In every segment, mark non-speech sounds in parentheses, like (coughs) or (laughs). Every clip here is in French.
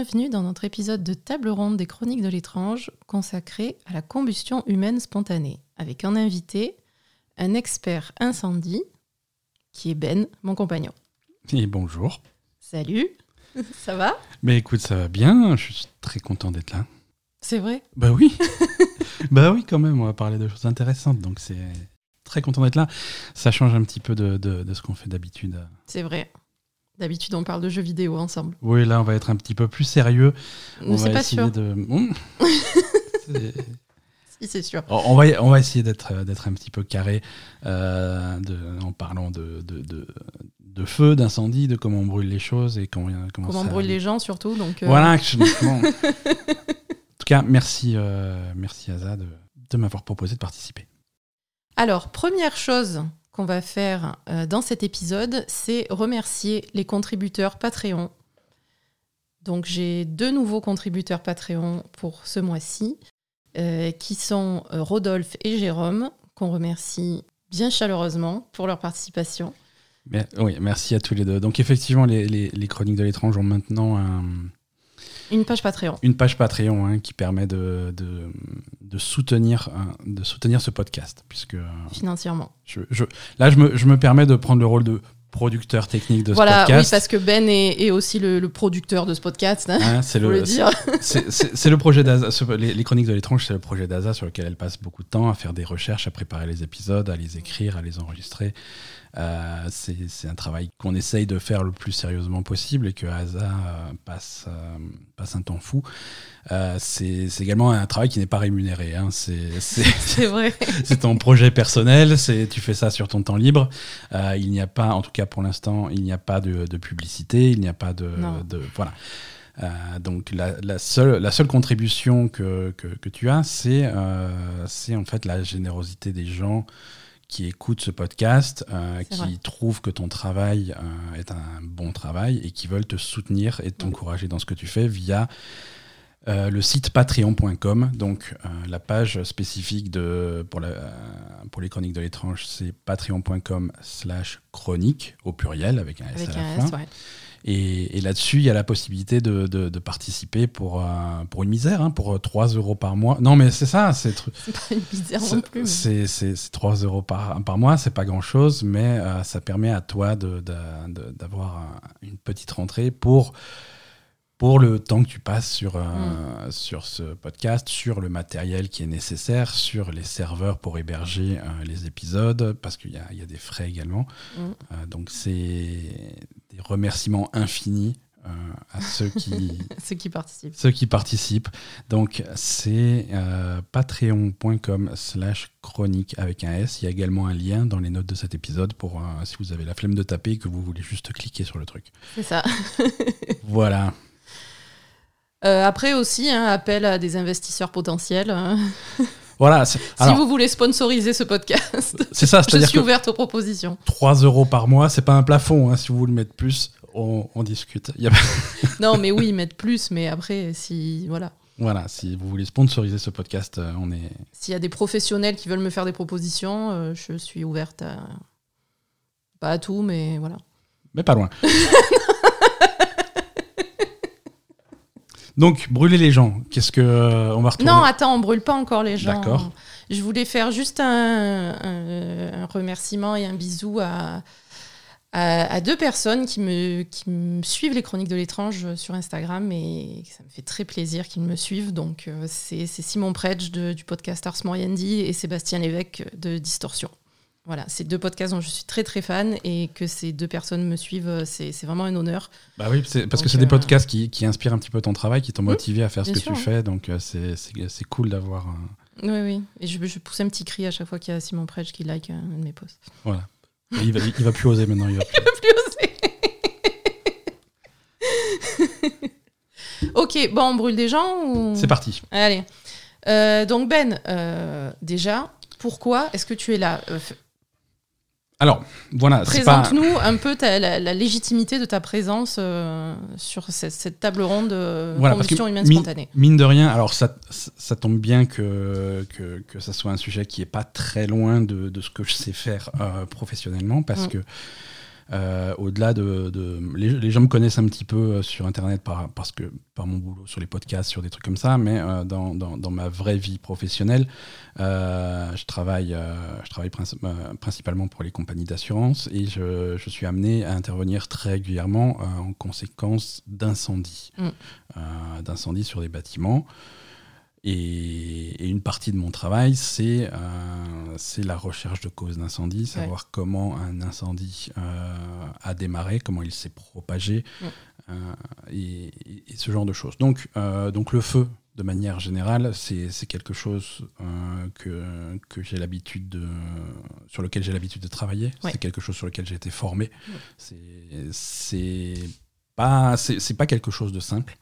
bienvenue dans notre épisode de table ronde des chroniques de l'étrange consacré à la combustion humaine spontanée, avec un invité, un expert incendie, qui est Ben, mon compagnon. Et bonjour. Salut, (laughs) ça va? Mais écoute, ça va bien, je suis très content d'être là. C'est vrai? Bah oui (laughs) Bah oui, quand même, on va parler de choses intéressantes, donc c'est très content d'être là. Ça change un petit peu de, de- de ce qu'on fait d'habitude. C'est vrai. D'habitude, on parle de jeux vidéo ensemble. Oui, là, on va être un petit peu plus sérieux. On Mais va c'est pas essayer sûr. de... (laughs) Hum. (laughs) Si, c'est sûr. on, va, on va essayer d'être d'être un petit peu carré euh, de, en parlant de, de, de, de feu, d'incendie, de comment on brûle les choses et comment, comment, Comment on brûle les gens, surtout. Donc, euh, Voilà. (laughs) en tout cas, merci, euh, merci Aza de, de m'avoir proposé de participer. Alors, première chose qu'on va faire euh, dans cet épisode, c'est remercier les contributeurs Patreon. Donc, j'ai deux nouveaux contributeurs Patreon pour ce mois-ci, euh, qui sont euh, Rodolphe et Jérôme, qu'on remercie bien chaleureusement pour leur participation. Mais, oui, merci à tous les deux. Donc effectivement, les, les- les chroniques de l'étrange ont maintenant un- Une page Patreon. une page Patreon hein, qui permet de, de, de soutenir, hein, de soutenir ce podcast. Puisque euh, Financièrement. je, je- là, je me, je me permets de prendre le rôle de producteur technique de Voilà, ce oui, podcast. parce que Ben est, est aussi le, le producteur de ce podcast, hein, Hein, c'est le le, dire. c'est- le projet d'Aza. Les, les chroniques de l'étrange, c'est le projet d'Aza sur lequel elle passe beaucoup de temps à faire des recherches, à préparer les épisodes, à les écrire, à les enregistrer. Euh, c'est un travail qu'on essaye de faire le plus sérieusement possible et que Asa euh, passe, euh, passe un temps fou. Euh, c'est également un travail qui n'est pas rémunéré. hein. C'est (laughs) vrai. (laughs) c'est ton projet personnel, tu fais ça sur ton temps libre. Euh, il n'y a pas, en tout cas pour l'instant, il n'y a pas de, de publicité, il n'y a pas de, voilà. Euh, donc la, la seule la seule contribution que, que, que tu as, c'est euh, c'est en fait la générosité des gens qui écoutent ce podcast, euh, qui vrai. trouvent que ton travail euh, est un bon travail et qui veulent te soutenir et t'encourager dans ce que tu fais via euh, le site patreon.com, donc la page spécifique de, pour, la, pour les chroniques de l'étrange, c'est patreon.com slash chronique au pluriel avec un S Avec à la un fin. S, ouais. Et, et là-dessus, il y a la possibilité de, de- de participer pour, euh, pour une misère, hein, pour euh, 3 euros par mois. Non, mais c'est ça, c'est tr- pas une misère non plus. c'est c'est- c'est 3 euros par, par mois, c'est pas grand-chose, mais euh, ça permet à toi de- d'avoir un- une petite rentrée pour, pour le temps que tu passes sur, euh, Mm. sur ce podcast, sur le matériel qui est nécessaire, sur les serveurs pour héberger euh, les épisodes, parce qu'il y y a des frais également. Mm. Euh, donc c'est des remerciements infinis euh, à ceux qui, (laughs) Ceux qui participent. ceux qui participent. Donc, c'est patreon.com slash chronique avec un S. Il y a également un lien dans les notes de cet épisode pour si vous avez la flemme de taper et que vous voulez juste cliquer sur le truc. C'est ça. Voilà. Euh, après aussi, hein, appel à des investisseurs potentiels. hein. (laughs) Voilà. si Alors, vous voulez sponsoriser ce podcast, (laughs) c'est ça, je suis ouverte aux propositions. 3 euros par mois, c'est pas un plafond. hein. Si vous voulez mettre plus, on, on discute. Il y a- (laughs) Non, mais oui, mettre plus, mais après, si voilà, Voilà, si vous voulez sponsoriser ce podcast, euh, on est. s'il y a des professionnels qui veulent me faire des propositions, euh, je suis ouverte à pas à tout, mais voilà. Mais pas loin. Donc, brûler les gens, qu'est-ce que. euh, on va retourner. Non, attends, on brûle pas encore les gens. D'accord. Je voulais faire juste un, un- un remerciement et un bisou à, à, à deux personnes qui me, qui me suivent les chroniques de l'étrange sur Instagram et ça me fait très plaisir qu'ils me suivent. Donc, euh, c'est c'est Simon Predge de- du podcast Ars Moriendi et Sébastien Lévesque de Distorsion. Voilà, c'est deux podcasts dont je suis très très fan et que ces deux personnes me suivent, c'est c'est vraiment un honneur. Bah oui, parce que c'est des euh, podcasts qui, qui inspirent un petit peu ton travail, qui t'ont motivé à faire ce que sûr. tu fais, donc euh, c'est- cool d'avoir. un- Oui, oui. Et je, je pousse un petit cri à chaque fois qu'il y a Simon Predge qui like un de mes posts. Voilà. Et il, va, il va plus oser maintenant. Il va (laughs) plus- plus oser. (laughs) ok, bon, on brûle des gens ou... C'est parti. Allez. Euh, donc Ben, euh, déjà, pourquoi est-ce que tu es là? Euh, Alors, voilà. pas- Présente-nous un peu ta- la, la légitimité de ta présence euh, sur cette, cette table ronde de Voilà, parce que combustion humaine spontanée. Mine de rien, alors ça, ça ça tombe bien que, que, que ça soit un sujet qui est pas très loin de, de ce que je sais faire euh, professionnellement, parce Mm. que Euh, au-delà de, de les, gens me connaissent un petit peu sur Internet par, parce que par mon boulot sur les podcasts, sur des trucs comme ça, mais dans, dans, dans, ma vraie vie professionnelle, je travaille, je travaille principalement pour les compagnies d'assurance et je, je, suis amené à intervenir très régulièrement en conséquence d'incendies, mm. d'incendies sur des bâtiments. Et, une partie de mon travail, c'est euh, la recherche de causes d'incendie, savoir comment un incendie euh, a démarré, comment il s'est propagé, euh, et, ce genre de choses. Donc, euh, donc le feu, de manière générale, c'est quelque chose que, que j'ai l'habitude de, sur lequel j'ai l'habitude de travailler. C'est quelque chose sur lequel j'ai été formé. C'est pas, c'est pas quelque chose de simple.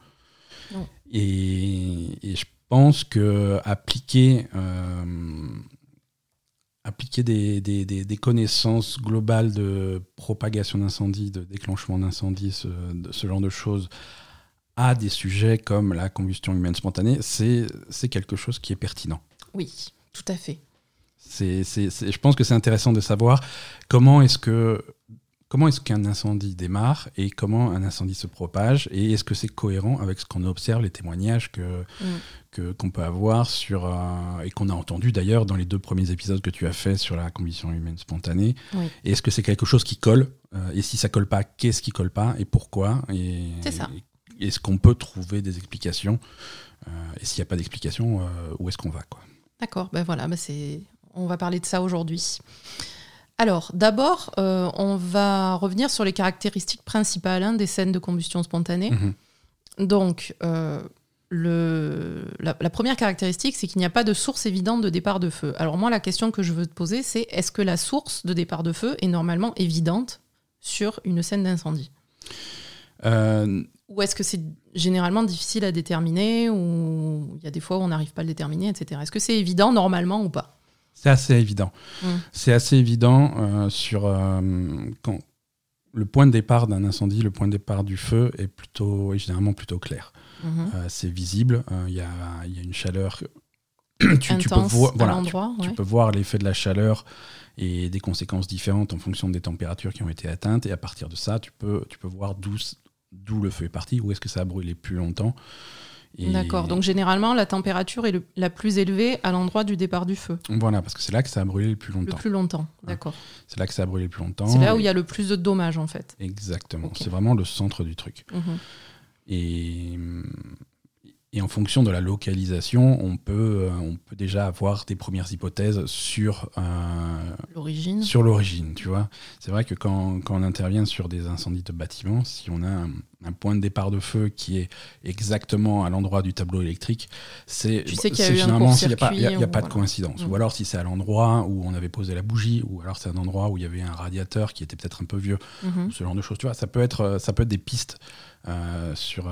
Et, et, je pense que appliquer, euh, appliquer des, des, des, connaissances globales de propagation d'incendie, de déclenchement d'incendie, ce, ce, genre de choses, à des sujets comme la combustion humaine spontanée, c'est quelque chose qui est pertinent. Oui, tout à fait. C'est, je pense que c'est intéressant de savoir comment est-ce que comment est-ce qu'un incendie démarre et comment un incendie se propage et est-ce que c'est cohérent avec ce qu'on observe, les témoignages que, mm. qu'on peut avoir sur, euh, et qu'on a entendu d'ailleurs dans les deux premiers épisodes que tu as fait sur la combustion humaine spontanée? Est-ce que c'est quelque chose qui colle euh, Et si ça colle pas, qu'est-ce qui colle pas et pourquoi? Et, C'est ça. Est-ce qu'on peut trouver des explications euh, Et s'il n'y a pas d'explication, où est-ce qu'on va quoi? D'accord, ben voilà, ben c'est... on va parler de ça aujourd'hui. Alors, d'abord, euh, on va revenir sur les caractéristiques principales hein, des scènes de combustion spontanée. Mhm. Donc, euh, la, première caractéristique, c'est qu'il n'y a pas de source évidente de départ de feu. Alors moi, la question que je veux te poser, c'est est-ce que la source de départ de feu est normalement évidente sur une scène d'incendie? Euh, Ou est-ce que c'est généralement difficile à déterminer, ou il y a des fois où on n'arrive pas à le déterminer, etc. Est-ce que c'est évident normalement ou pas? C'est assez évident. Mm. C'est assez évident euh, sur euh, quand le point de départ d'un incendie, le point de départ du feu est plutôt est généralement plutôt clair. Mm-hmm. Euh, c'est visible. Il y, a, y, a, une chaleur. (coughs) tu, tu, peux voir, voilà, tu, peux voir l'effet de la chaleur et des conséquences différentes en fonction des températures qui ont été atteintes. Et à partir de ça, tu peux, tu peux voir d'où le feu est parti, où est-ce que ça a brûlé plus longtemps. D'accord, donc généralement la température est la plus élevée à l'endroit du départ du feu. Voilà, parce que c'est là que ça a brûlé le plus longtemps. Le plus longtemps, d'accord. C'est là que ça a brûlé le plus longtemps. C'est là où il y a le plus de dommages en fait. Exactement, c'est vraiment le centre du truc. Mhm. Et et en fonction de la localisation, on peut, euh, on peut déjà avoir des premières hypothèses sur euh, l'origine. Sur l'origine, tu vois. C'est vrai que quand, quand, on intervient sur des incendies de bâtiments, si on a un, point de départ de feu qui est exactement à l'endroit du tableau électrique, c'est tu sais qu'il y a généralement il n'y a pas, y a, pas de coïncidence. Ou mm. alors si c'est à l'endroit où on avait posé la bougie, ou alors c'est un endroit où il y avait un radiateur qui était peut-être un peu vieux, mm-hmm. ou ce genre de choses. Tu vois, ça peut être, ça peut être des pistes euh, sur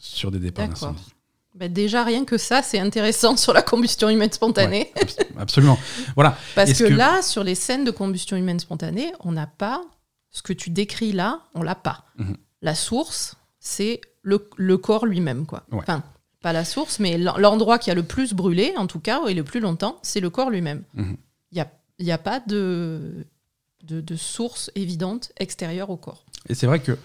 sur des départs d'incendie. Bah, déjà, rien que ça, c'est intéressant (laughs) sur la combustion humaine spontanée. absolument. Voilà. (laughs) Parce que, là, sur les scènes de combustion humaine spontanée, on n'a pas ce que tu décris là, on l'a pas. Mhm. La source, c'est le, le, corps lui-même, quoi. Enfin, pas la source, mais l'endroit qui a le plus brûlé, en tout cas, et le plus longtemps, c'est le corps lui-même. Mhm. Il n'y a, y a pas de, de, de source évidente extérieure au corps. Et c'est vrai que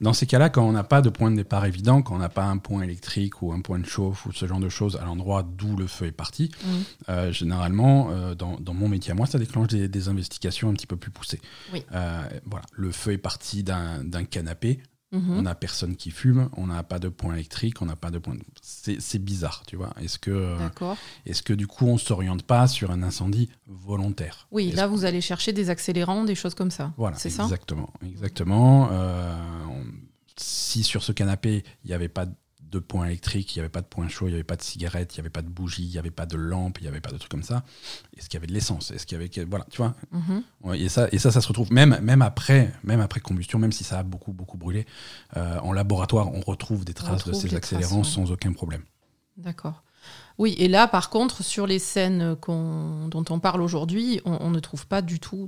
dans ces cas-là, quand on n'a pas de point de départ évident, quand on n'a pas un point électrique ou un point de chauffe ou ce genre de choses à l'endroit d'où le feu est parti, mmh. euh, généralement, euh, dans, mon métier à moi, ça déclenche des, investigations un petit peu plus poussées. Euh, voilà, le feu est parti d'un canapé, Mhm. On n'a personne qui fume, on n'a pas de point électrique, on n'a pas de point. C'est bizarre, tu vois. Est-ce que, est que du coup, on s'oriente pas sur un incendie volontaire? Oui, là, vous allez chercher des accélérants, des choses comme ça. Voilà, c'est ça? Exactement, exactement. Euh, si sur ce canapé, il n'y avait pas de point électrique, il n'y avait pas de point chaud, il n'y avait pas de cigarette, il n'y avait pas de bougie, il n'y avait pas de lampe, il n'y avait pas de trucs comme ça. Est-ce qu'il y avait de l'essence? Est-ce qu'il y avait voilà, tu vois? Mhm. Et ça, et ça, ça se retrouve même même après, même après combustion, même si ça a beaucoup beaucoup brûlé, euh, en laboratoire, on retrouve des traces de ces accélérants sans aucun problème. D'accord. Oui, et là, par contre, sur les scènes dont on parle aujourd'hui, on, ne trouve pas du tout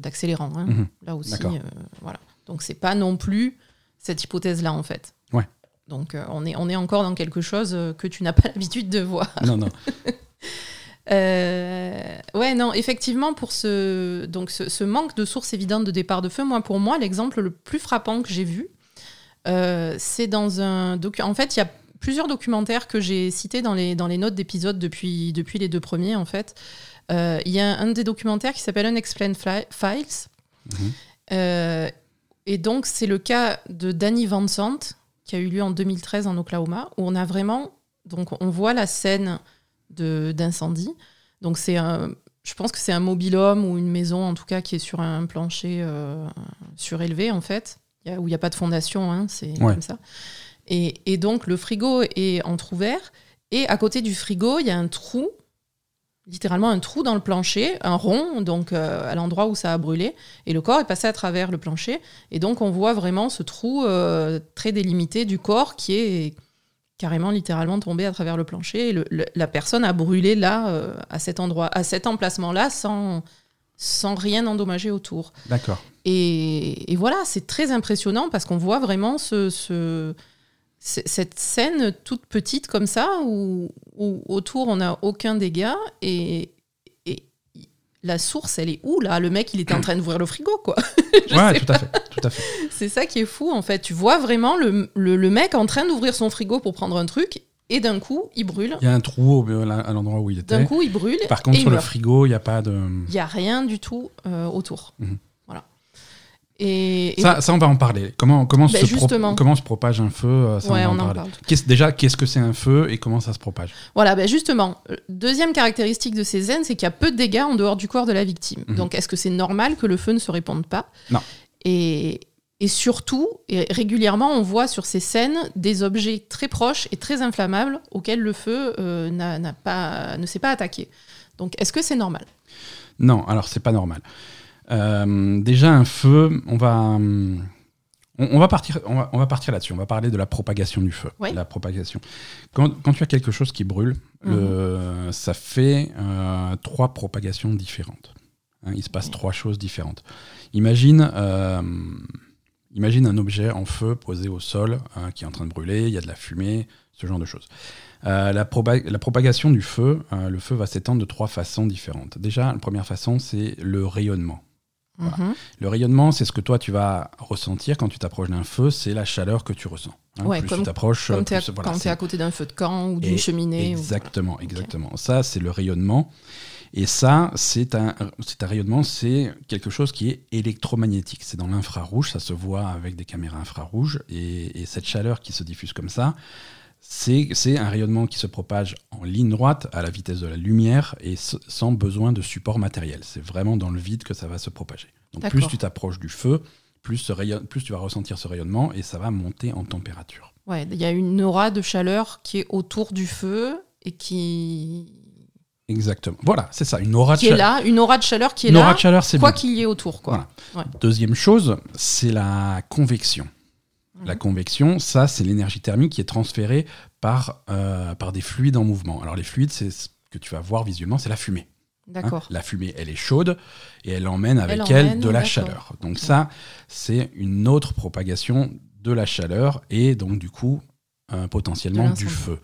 d'accélérant. Hein. Mhm. Là aussi, euh, voilà. Donc c'est pas non plus cette hypothèse-là en fait. Ouais. Donc euh, on, est, on est encore dans quelque chose euh, que tu n'as pas (laughs) l'habitude de voir. Non, non. (laughs) Euh, ouais, non, effectivement, pour ce, donc ce, ce manque de sources évidentes de départ de feu, moi, pour moi, l'exemple le plus frappant que j'ai vu, euh, c'est dans un docu. En fait, il y a plusieurs documentaires que j'ai cités dans les, dans les notes d'épisode depuis, depuis les deux premiers, en fait. Il y a un des documentaires qui s'appelle Unexplained Files. Mhm. Et donc, c'est le cas de Danny Vincent, qui a eu lieu en 2013 en Oklahoma, où on a vraiment. Donc, on voit la scène d'incendie. Donc, c'est un. Je pense que c'est un mobil-home ou une maison, en tout cas, qui est sur un plancher euh, surélevé, en fait, Il y a- où il n'y a pas de fondation, hein, c'est Ouais. comme ça. Et, et donc, le frigo est entrouvert. Et à côté du frigo, il y a un trou, littéralement un trou dans le plancher, un rond, donc euh, à l'endroit où ça a brûlé. Et le corps est passé à travers le plancher. Et donc, on voit vraiment ce trou euh, très délimité du corps qui est carrément, littéralement tombé à travers le plancher. Et le- le- la personne a brûlé là, euh, à cet endroit, à cet emplacement-là, sans, sans rien endommager autour. D'accord. Et, et voilà, c'est très impressionnant parce qu'on voit vraiment ce, cette scène toute petite comme ça où, où autour on n'a aucun dégât et, et la source elle est où là? Le mec il était en train d'ouvrir le frigo quoi. (laughs) Ouais, tout à fait. Tout à fait. C'est ça qui est fou en fait. Tu vois vraiment le, le- le mec en train d'ouvrir son frigo pour prendre un truc et d'un coup il brûle. Il y a un trou au- à l'endroit où il était. D'un coup il brûle. Par contre, et sur il le frigo, il n'y a pas de. Il n'y a rien du tout euh, autour. Mhm. Et, et- Ça, ça, on va en parler. Comment, comment, Ben, se, pro- justement. comment se propage un feu ça, Ouais, on on va en en parler. parle. Qu'est-ce- déjà, qu'est-ce que c'est un feu et comment ça se propage? Voilà, ben justement, euh, deuxième caractéristique de ces zen, c'est qu'il y a peu de dégâts en dehors du corps de la victime. Mhm. Donc, est-ce que c'est normal que le feu ne se réponde pas? Non. Et, et surtout, et régulièrement, on voit sur ces scènes des objets très proches et très inflammables auxquels le feu euh, pas, ne s'est pas attaqué. Donc, est-ce que c'est normal? Non, alors c'est pas normal. Euh, déjà, un feu, on va. hum, On, on va partir, on va, on va partir là-dessus. On va parler de la propagation du feu. Ouais. La propagation. Quand, quand tu as quelque chose qui brûle, le- ça fait euh, trois propagations différentes. Hein, il se passe trois choses différentes. Imagine, euh, imagine un objet en feu posé au sol hein, qui est en train de brûler. Il y a de la fumée, ce genre de choses. Euh, la, propagation du feu, euh, le feu va s'étendre de trois façons différentes. Déjà, la première façon, c'est le rayonnement. Voilà. Mhm. Le rayonnement, c'est ce que toi tu vas ressentir quand tu t'approches d'un feu, c'est la chaleur que tu ressens. hein. Ouais, plus comme- tu t'approches, quand tu es à côté d'un feu de camp ou d'une cheminée. ou- Exactement, exactement. Ça, c'est le rayonnement. Et ça, c'est un, un rayonnement, c'est quelque chose qui est électromagnétique. C'est dans l'infrarouge, ça se voit avec des caméras infrarouges. Et, et cette chaleur qui se diffuse comme ça, c'est un rayonnement qui se propage en ligne droite à la vitesse de la lumière et sans besoin de support matériel. C'est vraiment dans le vide que ça va se propager. Donc plus tu t'approches du feu, plus, ce rayon- plus tu vas ressentir ce rayonnement et ça va monter en température. Ouais, il y a une aura de chaleur qui est autour du feu et qui, Exactement. Voilà, c'est ça, une aura de qui est chaleur. là, une aura de chaleur qui est Une là, aura de chaleur, c'est quoi qu'il y ait autour. Quoi. Deuxième chose, c'est la convection. La convection, ça, c'est l'énergie thermique qui est transférée par, euh, par des fluides en mouvement. Alors, les fluides, c'est ce que tu vas voir visuellement, c'est la fumée. hein. D'accord. La fumée, elle est chaude et elle emmène avec Elle elle, emmène, de la chaleur. Donc, ça, c'est une autre propagation de la chaleur et donc, du coup, euh, potentiellement du feu.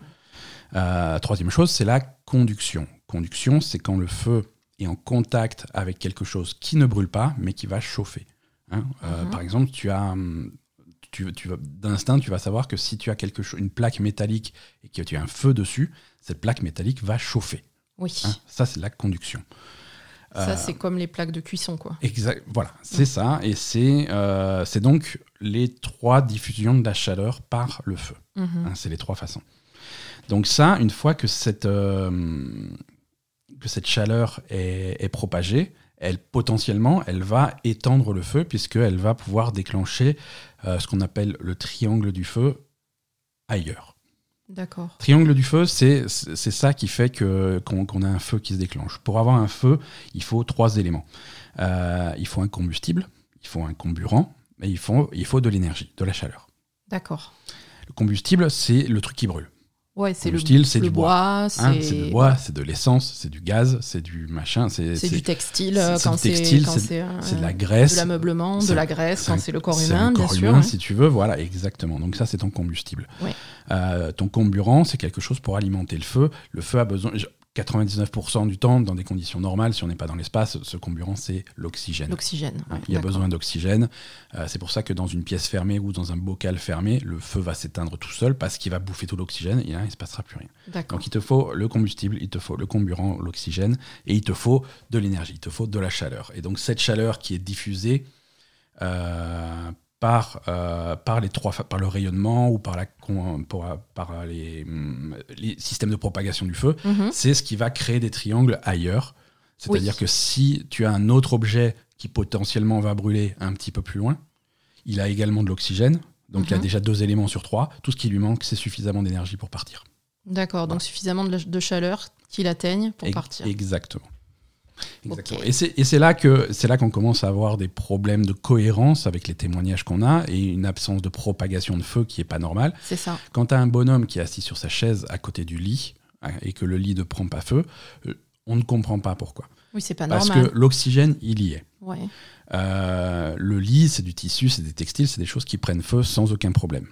Euh, troisième chose, c'est la conduction. Conduction, c'est quand le feu est en contact avec quelque chose qui ne brûle pas, mais qui va chauffer. Hein, euh, Mhm. Par exemple, tu as, hum, tu, tu d'instinct, tu vas savoir que si tu as quelque chose, une plaque métallique et que tu as un feu dessus, cette plaque métallique va chauffer. Oui. hein. Ça, c'est la conduction. Ça, Euh, c'est comme les plaques de cuisson, quoi. Exact, voilà, c'est ça. Et c'est euh, donc les trois diffusions de la chaleur par le feu. Mhm. Hein, c'est les trois façons. Donc ça, une fois que cette, euh, que cette chaleur est, est propagée, elle potentiellement, elle va étendre le feu puisqu'elle va pouvoir déclencher euh, ce qu'on appelle le triangle du feu ailleurs. D'accord. Triangle du feu, c'est ça qui fait que qu'on qu'on a un feu qui se déclenche. Pour avoir un feu, il faut trois éléments. Euh, il faut un combustible, il faut un comburant, et il faut, il faut de l'énergie, de la chaleur. D'accord. Le combustible, c'est le truc qui brûle. Ouais, c'est le, Combustible, c'est du bois. Hein, c'est du bois, c'est de l'essence, c'est du gaz, c'est du machin, c'est du textile c'est- c'est quand de la graisse. de l'ameublement, de la graisse quand c'est le corps humain, un bien corps sûr. humain, hein. si tu veux, voilà, exactement. Donc ça, c'est ton combustible. Ouais. Euh, ton comburant, c'est quelque chose pour alimenter le feu. Le feu a besoin. Je- 99% du temps, dans des conditions normales, si on n'est pas dans l'espace, ce comburant, c'est l'oxygène. L'oxygène. Ouais, il y a besoin d'oxygène. Euh, c'est pour ça que dans une pièce fermée ou dans un bocal fermé, le feu va s'éteindre tout seul parce qu'il va bouffer tout l'oxygène et là, il ne se passera plus rien. Donc il te faut le combustible, il te faut le comburant, l'oxygène, et il te faut de l'énergie, il te faut de la chaleur. Et donc cette chaleur qui est diffusée euh, par, euh, par, les trois, par le rayonnement ou par, la, con- par, par les, les systèmes de propagation du feu, Mhm. c'est ce qui va créer des triangles ailleurs. C'est-à-dire Oui. que si tu as un autre objet qui potentiellement va brûler un petit peu plus loin, il a également de l'oxygène. Donc il a Mhm. déjà deux éléments sur trois. Tout ce qui lui manque, c'est suffisamment d'énergie pour partir. D'accord, donc suffisamment de, chaleur qu'il atteigne pour partir. Exactement. Exactement. Ok. Et c'est là que c'est là qu'on commence à avoir des problèmes de cohérence avec les témoignages qu'on a et une absence de propagation de feu qui est pas normale. C'est ça. Quand tu as un bonhomme qui est assis sur sa chaise à côté du lit hein, et que le lit ne prend pas feu, euh, on ne comprend pas pourquoi. Oui, c'est pas Parce normal. que l'oxygène, il y est. Ouais. Euh, le lit, c'est du tissu, c'est des textiles, c'est des choses qui prennent feu sans aucun problème.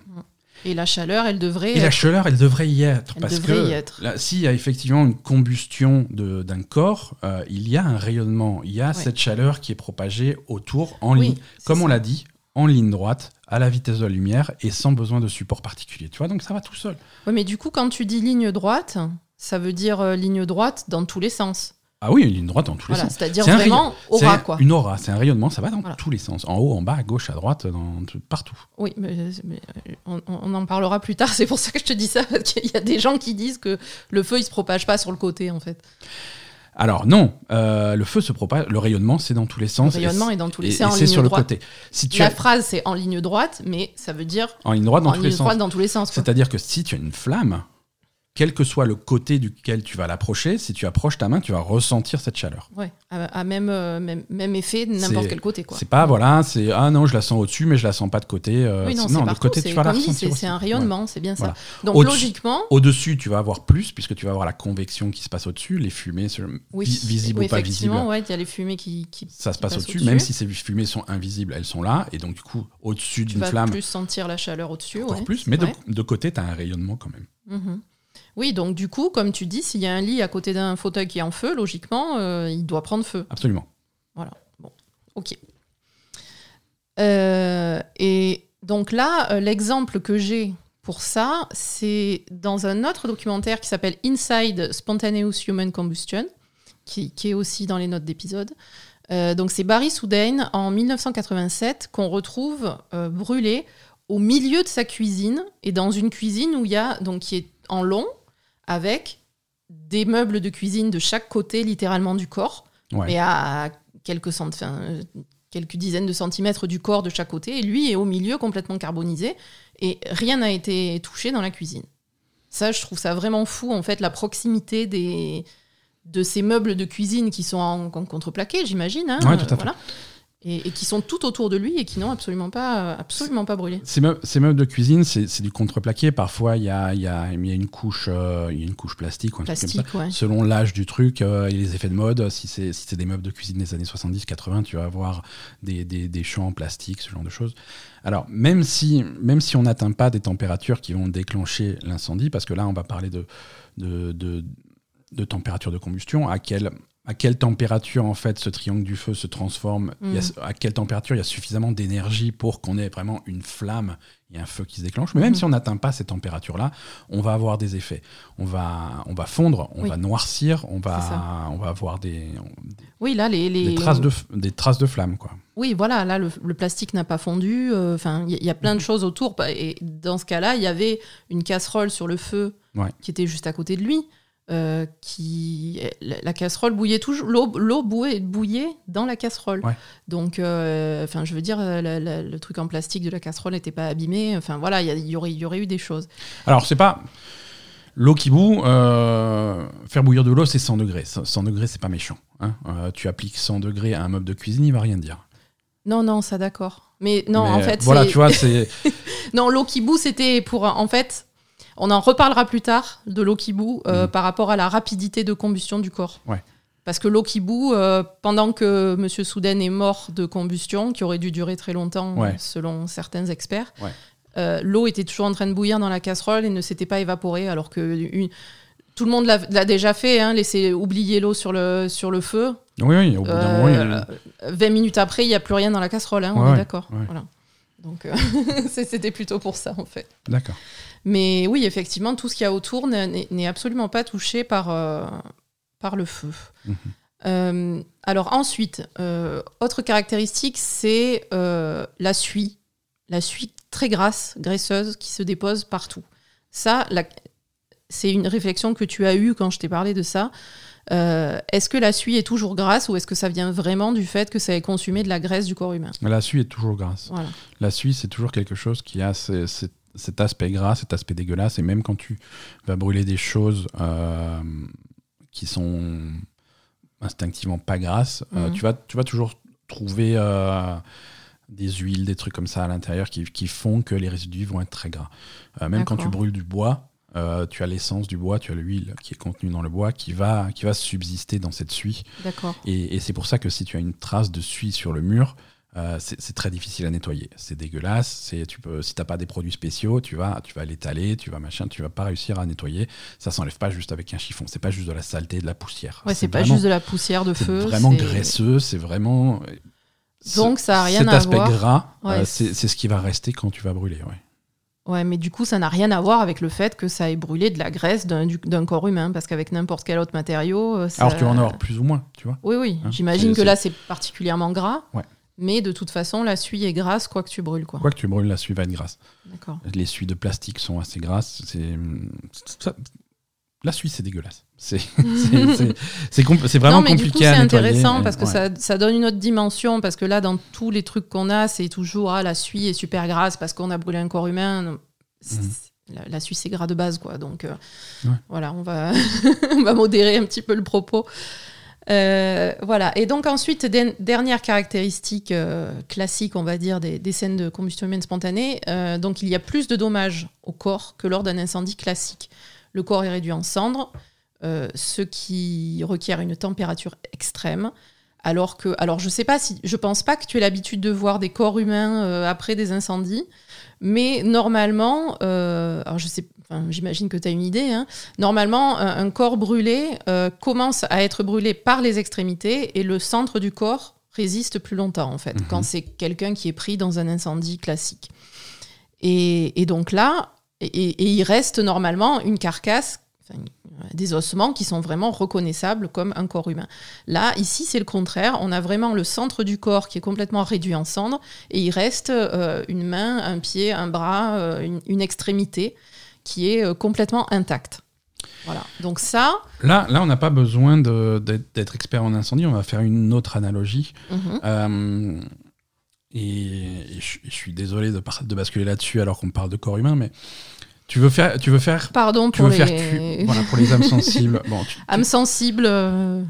Et la chaleur, elle devrait. Et la chaleur, elle devrait y être. Elle parce devrait que y être. là, s'il y a effectivement une combustion de- d'un corps, euh, il y a un rayonnement, il y a Ouais. cette chaleur qui est propagée autour en Oui, ligne, comme on l'a dit, en ligne droite, à la vitesse de la lumière et sans besoin de support particulier. Tu vois, donc ça va tout seul. Ouais, mais du coup, quand tu dis ligne droite, ça veut dire euh, ligne droite dans tous les sens. Ah oui, une ligne droite dans tous les sens. c'est-à-dire vraiment C'est aura, quoi. une aura, c'est un rayonnement, ça va dans Voilà. tous les sens. En haut, en bas, à gauche, à droite, dans, partout. Oui, mais, mais, on, on en parlera plus tard. (laughs) C'est pour ça que je te dis ça, parce qu'il y a des gens qui disent que le feu, il se propage pas sur le côté, en fait. Alors non, euh, le feu se propage, le rayonnement, c'est dans tous les Le sens. et rayonnement est dans tous les et- c'est sur le côté. Si tu La as phrase, c'est en ligne droite, mais ça veut dire en ligne droite dans en tous ligne les sens. droite dans tous les sens. quoi. C'est-à-dire que si tu as une flamme, quel que soit le côté duquel tu vas l'approcher, si tu approches ta main, tu vas ressentir cette chaleur. Ouais, à, même, euh, même, même effet de n'importe quel côté. Quoi. C'est pas voilà, c'est ah non, je la sens au-dessus, mais je la sens pas de côté. euh, Oui, non, c'est de côté tu vas la ressentir. c'est un rayonnement, c'est bien Voilà. ça. Donc logiquement, Au-dessus, tu vas avoir plus, puisque tu vas avoir la convection qui se passe au-dessus, les fumées, oui, visibles oui, ou pas visibles. effectivement, ouais, il y a les fumées qui, qui Ça se passe au-dessus, même si ces fumées sont invisibles, elles sont là, et donc du coup, au-dessus tu d'une vas flamme, plus sentir la chaleur au-dessus. encore plus, mais de, côté, tu as un rayonnement quand même. Oui, donc du coup, comme tu dis, s'il y a un lit à côté d'un fauteuil qui est en feu, logiquement, euh, il doit prendre feu. Absolument. Ok. Euh, et donc là, euh, l'exemple que j'ai pour ça, c'est dans un autre documentaire qui s'appelle Inside Spontaneous Human Combustion, qui, qui est aussi dans les notes d'épisode. Euh, donc c'est Barry Soudain en 1987 qu'on retrouve euh, brûlé au milieu de sa cuisine et dans une cuisine où il y a donc qui est en long avec des meubles de cuisine de chaque côté littéralement du corps Ouais. mais à quelques, cent- enfin, euh, quelques dizaines de centimètres du corps de chaque côté, et lui est au milieu complètement carbonisé, et rien n'a été touché dans la cuisine. Ça, je trouve ça vraiment fou, en fait, la proximité des, de ces meubles de cuisine qui sont en, en contreplaqué, j'imagine, hein, Ouais, tout à fait. voilà, et, et qui sont tout autour de lui et qui n'ont absolument pas, absolument pas brûlé. Ces meubles, ces meubles de cuisine, c'est du contreplaqué. Parfois, il y a, il y, a, il y a une couche, euh, il y a une couche plastique ou un truc comme ça. Plastique, ouais. Selon l'âge du truc euh, et les effets de mode, si c'est si des meubles de cuisine des années 70-80, tu vas avoir des, des, des champs en plastique, ce genre de choses. Alors, même si, même si on n'atteint pas des températures qui vont déclencher l'incendie, parce que là, on va parler de, de, de, de température de combustion, à quelle, à quelle température, en fait, ce triangle du feu se transforme, il y a- à quelle température il y a suffisamment d'énergie pour qu'on ait vraiment une flamme et un feu qui se déclenche. Mais même Mhm. si on n'atteint pas ces températures-là, on va avoir des effets. On va, on va fondre, on Oui. va noircir, on va, on va avoir des, Oui, là, les, les- des, traces de, des traces de flamme. Quoi. Oui, voilà, là, le, le plastique n'a pas fondu. euh, Enfin, il y, y a plein de choses autour. Et dans ce cas-là, il y avait une casserole sur le feu Ouais. qui était juste à côté de lui. Euh, qui la, la casserole bouillait toujours l'eau bouillait, dans la casserole Ouais. donc euh, enfin je veux dire euh, la- la- le truc en plastique de la casserole n'était pas abîmé enfin voilà il y, aurait il y aurait eu des choses Alors, c'est pas. L'eau qui bout, euh, faire bouillir de l'eau, c'est 100 degrés. 100 degrés, c'est pas méchant. hein. Tu appliques 100 degrés à un meuble de cuisine, il va rien dire. non non ça d'accord mais non Mais, en fait voilà, tu vois, c'est. (laughs) Non, l'eau qui bout, c'était pour. En fait, on en reparlera plus tard de l'eau qui bout euh, Mm. par rapport à la rapidité de combustion du corps. Ouais. Parce que l'eau qui bout, euh, pendant que M. Soudain est mort de combustion, qui aurait dû durer très longtemps Ouais. selon certains experts, Ouais. euh, l'eau était toujours en train de bouillir dans la casserole et ne s'était pas évaporée, alors que une- Tout le monde l'a déjà fait, hein, laisser oublier l'eau sur le, sur le feu. Oui, oui, au bout d'un moment, il y a- Euh, 20 minutes après, il n'y a plus rien dans la casserole, hein, on est d'accord. Voilà. Donc (laughs) c'était plutôt pour ça en fait. D'accord. Mais oui, effectivement, tout ce qu'il y a autour n'est- absolument pas touché par, euh, par le feu. Mhm. Euh, alors ensuite, euh, autre caractéristique, c'est la suie. La suie très grasse, graisseuse, qui se dépose partout. Ça, c'est une réflexion que tu as eue quand je t'ai parlé de ça. Euh, est-ce que la suie est toujours grasse ou est-ce que ça vient vraiment du fait que ça ait consumé de la graisse du corps humain? La suie est toujours grasse. Voilà. La suie, c'est toujours quelque chose qui a ce- ce- cet aspect gras, cet aspect dégueulasse. Et même quand tu vas brûler des choses euh, qui sont instinctivement pas grasses, euh, Mhm. tu, vas, tu vas toujours trouver euh, des huiles, des trucs comme ça à l'intérieur qui, qui font que les résidus vont être très gras. Même quand tu brûles du bois, tu as l'essence du bois, tu as l'huile qui est contenue dans le bois qui va, qui va subsister dans cette suie. Et, et c'est pour ça que si tu as une trace de suie sur le mur, euh, c'est très difficile à nettoyer. C'est dégueulasse. C'est tu peux si t'as pas des produits spéciaux, tu vas tu vas l'étaler, tu vas machin, tu vas pas réussir à nettoyer. Ça s'enlève pas juste avec un chiffon. C'est pas juste de la saleté, de la poussière. Ouais, c'est pas vraiment- juste de la poussière de c'est feu. vraiment c'est- graisseux. C'est vraiment. Donc, ça a rien cet à aspect voir. gras, Ouais, euh, c'est- ce qui va rester quand tu vas brûler. Ouais. Ouais, mais du coup, ça n'a rien à voir avec le fait que ça ait brûlé de la graisse d'un du- d'un corps humain, parce qu'avec n'importe quel autre matériau. euh, ça- Alors tu vas en avoir plus ou moins, tu vois. Oui, oui. Hein, J'imagine que là, c'est particulièrement gras. Ouais. Mais de toute façon, la suie est grasse, quoi que tu brûles, quoi. Quoi que tu brûles, la suie va être grasse. D'accord. Les suies de plastique sont assez grasses. C'est ça- la suie, c'est dégueulasse. C'est (laughs) c'est- c'est- c'est compl- c'est vraiment non, mais du compliqué coup, c'est à nettoyer. intéressant parce que Ouais. ça, ça donne une autre dimension. Parce que là, dans tous les trucs qu'on a, c'est toujours ah, la suie est super grasse parce qu'on a brûlé un corps humain. Mhm. La, la suie, c'est gras de base, quoi. Donc, euh, Ouais. voilà, on va, (laughs) on va modérer un petit peu le propos. Euh, voilà. Et donc, ensuite, dernière caractéristique euh, classique, on va dire, des, scènes de combustion humaine spontanée. euh, donc, il y a plus de dommages au corps que lors d'un incendie classique. Le corps est réduit en cendres, ce qui requiert une température extrême. Alors que, alors je sais pas si, je pense pas que tu aies l'habitude de voir des corps humains après des incendies, mais normalement, alors je sais, enfin, j'imagine que tu as une idée. hein, normalement, un, corps brûlé euh, commence à être brûlé par les extrémités et le centre du corps résiste plus longtemps en fait, Mhm. quand c'est quelqu'un qui est pris dans un incendie classique. Et, et donc là, et, et il reste normalement une carcasse, enfin, des ossements qui sont vraiment reconnaissables comme un corps humain. Là, ici, c'est le contraire. On a vraiment le centre du corps qui est complètement réduit en cendres et il reste euh, une main, un pied, un bras, euh, une, une extrémité qui est euh, complètement intacte. Voilà. Donc ça, Là, là, on n'a pas besoin d'être expert en incendie. On va faire une autre analogie. mhm, Euh, et, et je, je suis désolé de, basculer là-dessus alors qu'on parle de corps humain, mais tu veux faire, tu veux faire, pardon tu pour veux faire les cu- voilà, pour les âmes sensibles. (laughs) Bon, tu, tu- âmes sensibles. euh,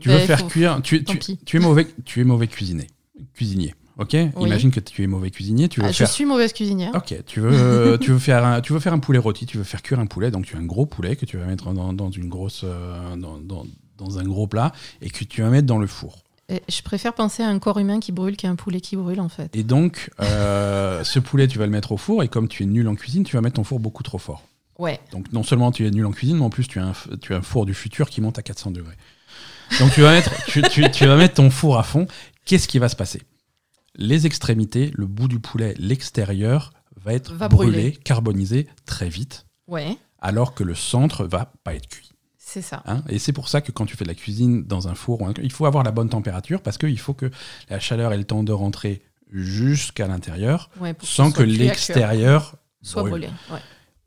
tu veux ben, faire faut- cuire. Tu, tu- tu es mauvais, tu es mauvais cuisinier. Cuisinier. Ok. Imagine que tu es mauvais cuisinier. Tu veux Ah, je faire. suis mauvaise cuisinière. Ok, tu veux, tu, veux faire un, tu veux faire un poulet rôti, tu veux faire cuire un poulet, donc tu as un gros poulet que tu vas mettre dans, dans une grosse, euh, dans, dans- dans un gros plat et que tu vas mettre dans le four. Et Je préfère penser à un corps humain qui brûle qu'à un poulet qui brûle en fait. Et donc, euh, ce poulet, tu vas le mettre au four et comme tu es nul en cuisine, tu vas mettre ton four beaucoup trop fort. Ouais. Donc non seulement tu es nul en cuisine, mais en plus tu as un, f- tu as un four du futur qui monte à 400 degrés. Donc tu vas mettre, tu, tu- tu vas mettre ton four à fond. Qu'est-ce qui va se passer? Les extrémités, le bout du poulet, l'extérieur va être Va brûlé, brûler. carbonisé très vite, Ouais, alors que le centre va pas être cuit. c'est ça. hein. Et c'est pour ça que quand tu fais de la cuisine dans un four, il faut avoir la bonne température parce qu'il faut que la chaleur ait le temps de rentrer jusqu'à l'intérieur Ouais, sans que l'extérieur soit brûlé. Ouais.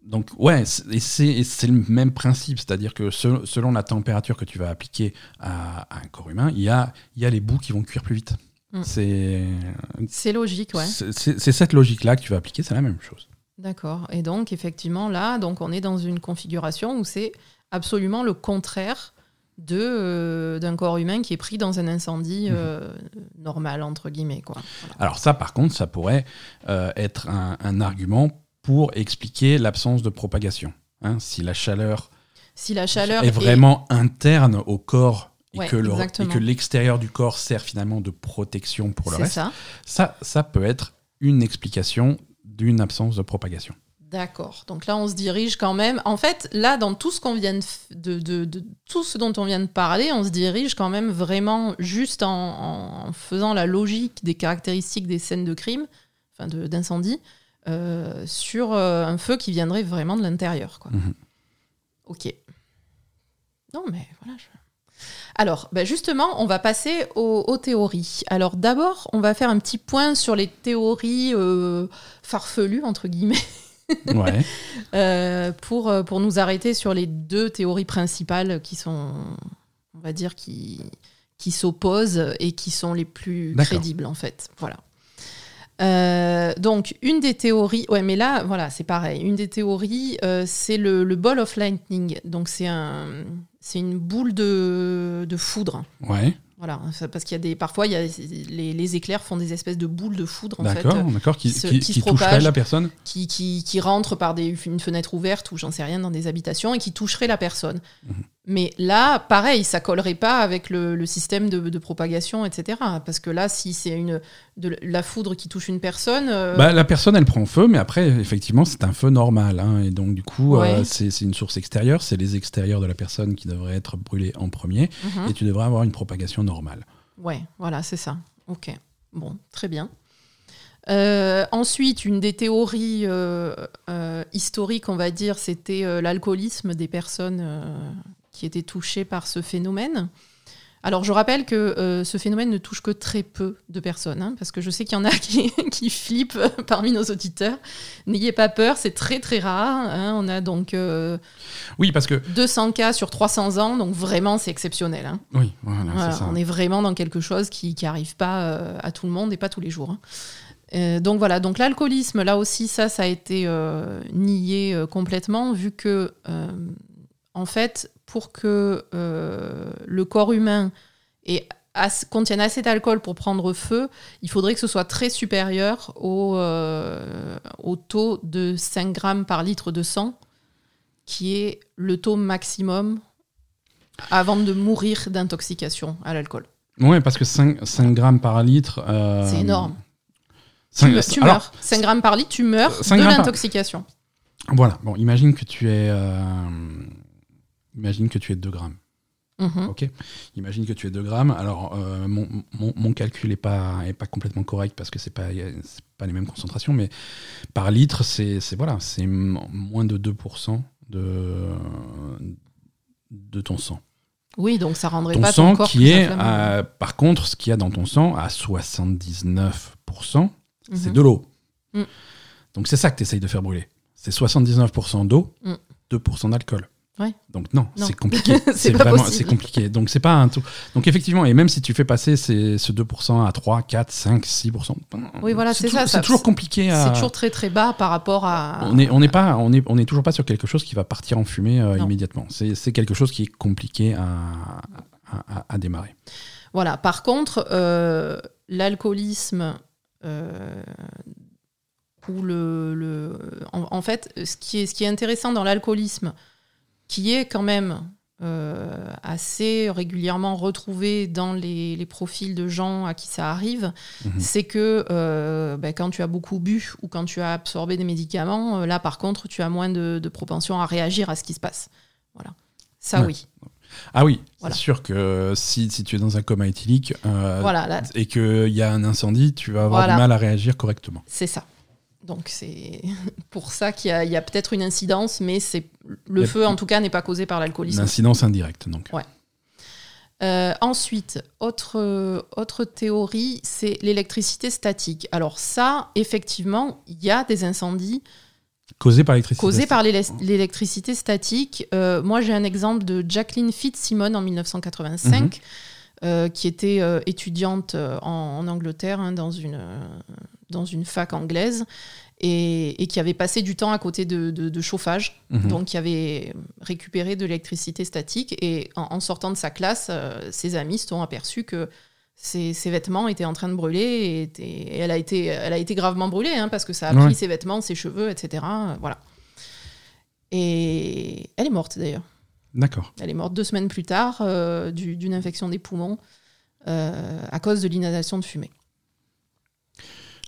Donc ouais, c'est- le même principe, c'est-à-dire que se- selon la température que tu vas appliquer à, à un corps humain, il y a, il y a les bouts qui vont cuire plus vite. Mm. C'est C'est logique, ouais. c'est- c'est c'est cette logique-là que tu vas appliquer, c'est la même chose. D'accord. Et donc, effectivement, là, donc, on est dans une configuration où c'est absolument le contraire de, euh, d'un corps humain qui est pris dans un incendie Mhm. euh, normal, entre guillemets. Quoi. Voilà. Alors ça, par contre, ça pourrait euh, être un, un argument pour expliquer l'absence de propagation. hein. si la chaleur Si la chaleur est vraiment interne au corps et Ouais, que le- et exactement. que l'extérieur du corps sert finalement de protection pour le reste, ça. ça, ça peut être une explication d'une absence de propagation. D'accord. Donc là, on se dirige quand même. En fait, là, dans tout ce qu'on vient de, de, de, tout ce dont on vient de parler, on se dirige quand même vraiment juste en, en faisant la logique des caractéristiques des scènes de crime, enfin d'incendie, euh, sur euh, un feu qui viendrait vraiment de l'intérieur. Quoi. Mhm. Ok. Non, mais voilà. je- Alors, ben justement, on va passer aux, aux théories. Alors, d'abord, on va faire un petit point sur les théories euh, farfelues, entre guillemets, (laughs) Ouais. euh, pour, euh, pour nous arrêter sur les deux théories principales qui sont, on va dire, qui, qui s'opposent et qui sont les plus crédibles, en fait. Voilà. Euh, donc, une des théories, ouais, mais là, voilà, c'est pareil. Une des théories, euh, c'est le, le ball of lightning. Donc, c'est un, c'est une boule de, de foudre. Ouais. Voilà, parce qu'il y a des, parfois, il y a, les, les éclairs font des espèces de boules de foudre, en D'accord, euh, d'accord. Qui, qui se- qui- qui qui se toucherait la personne qui, par des, une fenêtre ouverte ou j'en sais rien dans des habitations et qui toucheraient la personne. Mhm. Mais là, pareil, ça collerait pas avec le, le système de, de propagation, etc. Parce que là, si c'est une de la foudre qui touche une personne, euh, Bah, la personne, elle prend feu, mais après, effectivement, c'est un feu normal. hein, et donc, du coup, Ouais. euh, c'est une source extérieure. C'est les extérieurs de la personne qui devraient être brûlés en premier. mhm. Et tu devrais avoir une propagation normale. Ouais, voilà, c'est ça. Ok, bon, très bien. Euh, ensuite, une des théories historiques, on va dire, c'était l'alcoolisme des personnes qui étaient touchées par ce phénomène. Alors, je rappelle que euh, ce phénomène ne touche que très peu de personnes, hein, parce que je sais qu'il y en a (laughs) qui, qui flippent (laughs) parmi nos auditeurs. N'ayez pas peur, c'est très très rare. hein. On a donc euh, Oui, parce que. 200 cas sur 300 ans, donc vraiment c'est exceptionnel. hein. Oui, voilà, Voilà, c'est ça. on est vraiment dans quelque chose qui n'arrive pas euh, à tout le monde et pas tous les jours. donc voilà, donc l'alcoolisme, là aussi, ça, ça a été nié complètement, vu que, en fait, pour que euh, le corps humain ait as- contienne assez d'alcool pour prendre feu, il faudrait que ce soit très supérieur au, euh, au taux de 5 grammes par litre de sang, qui est le taux maximum avant de mourir d'intoxication à l'alcool. Ouais, parce que 5, 5 grammes par litre. euh, C'est énorme. cinq- tu, me- tu alors, meurs. 5 grammes par litre, tu meurs de par- l'intoxication. Voilà, bon, imagine que tu es. euh, imagine que tu es 2 grammes. Mhm. Ok. Imagine que tu es 2 grammes. Alors, euh, mon, mon- mon calcul n'est pas, est pas complètement correct parce que ce n'est pas, c'est pas les mêmes concentrations, mais par litre, c'est voilà, moins de 2% de, de ton sang. Oui, donc ça rendrait Ton pas sang ton corps qui plus est, par contre, ce qu'il y a dans ton sang, à 79%, c'est Mhm. de l'eau. Mm. Donc c'est ça que tu essayes de faire brûler. C'est 79% d'eau, Mm. 2% d'alcool. Ouais. Donc non, Non. c'est compliqué. (laughs) C'est vraiment c'est compliqué. Donc c'est pas un tout. Donc effectivement, et même si tu fais passer ces, ce 2% à 3, 4, 5, 6%, Oui, voilà, c'est ça, C'est toujours compliqué à. C'est toujours très très bas par rapport à. On est, on n'est pas, on est, on est toujours pas sur quelque chose qui va partir en fumée euh, immédiatement. C'est c'est quelque chose qui est compliqué à, à, à- à démarrer. Voilà. Par contre, euh, l'alcoolisme euh, ou le, le- en, en fait, ce qui est ce qui est intéressant dans l'alcoolisme, qui est quand même euh, assez régulièrement retrouvé dans les, les profils de gens à qui ça arrive, Mhm. c'est que euh, ben, quand tu as beaucoup bu ou quand tu as absorbé des médicaments, euh, là par contre, tu as moins de, de propension à réagir à ce qui se passe. Voilà. Ça Ouais. oui. Ah oui, Voilà. c'est sûr que si, si tu es dans un coma éthylique euh, Voilà, là, et qu'il y a un incendie, tu vas avoir Voilà. du mal à réagir correctement. c'est ça. Donc c'est (laughs) pour ça qu'il y a, peut-être une incidence, mais c'est le feu en tout cas n'est pas causé par Une l'alcoolisme. incidence indirecte, donc. Euh, ensuite, autre, autre théorie, c'est l'électricité statique. Alors ça, effectivement, il y a des incendies Causé par l'électricité. causés par l'élec- l'électricité statique. Euh, moi, j'ai un exemple de Jacqueline Fitzsimon en 1985, Mhm. euh, qui était euh, étudiante euh, en, en Angleterre hein, dans, une, dans une fac anglaise et, et qui avait passé du temps à côté de, de- de chauffage, Mhm. donc qui avait récupéré de l'électricité statique. Et en, en sortant de sa classe, euh, ses amis se sont aperçus que ses, ses vêtements étaient en train de brûler et, étaient- et elle, a été, elle a été gravement brûlée hein, parce que ça a Ouais. pris ses vêtements, ses cheveux, etc. euh, Voilà. Et elle est morte d'ailleurs. D'accord. Elle est morte deux semaines plus tard euh, du- d'une infection des poumons euh, à cause de l'inhalation de fumée.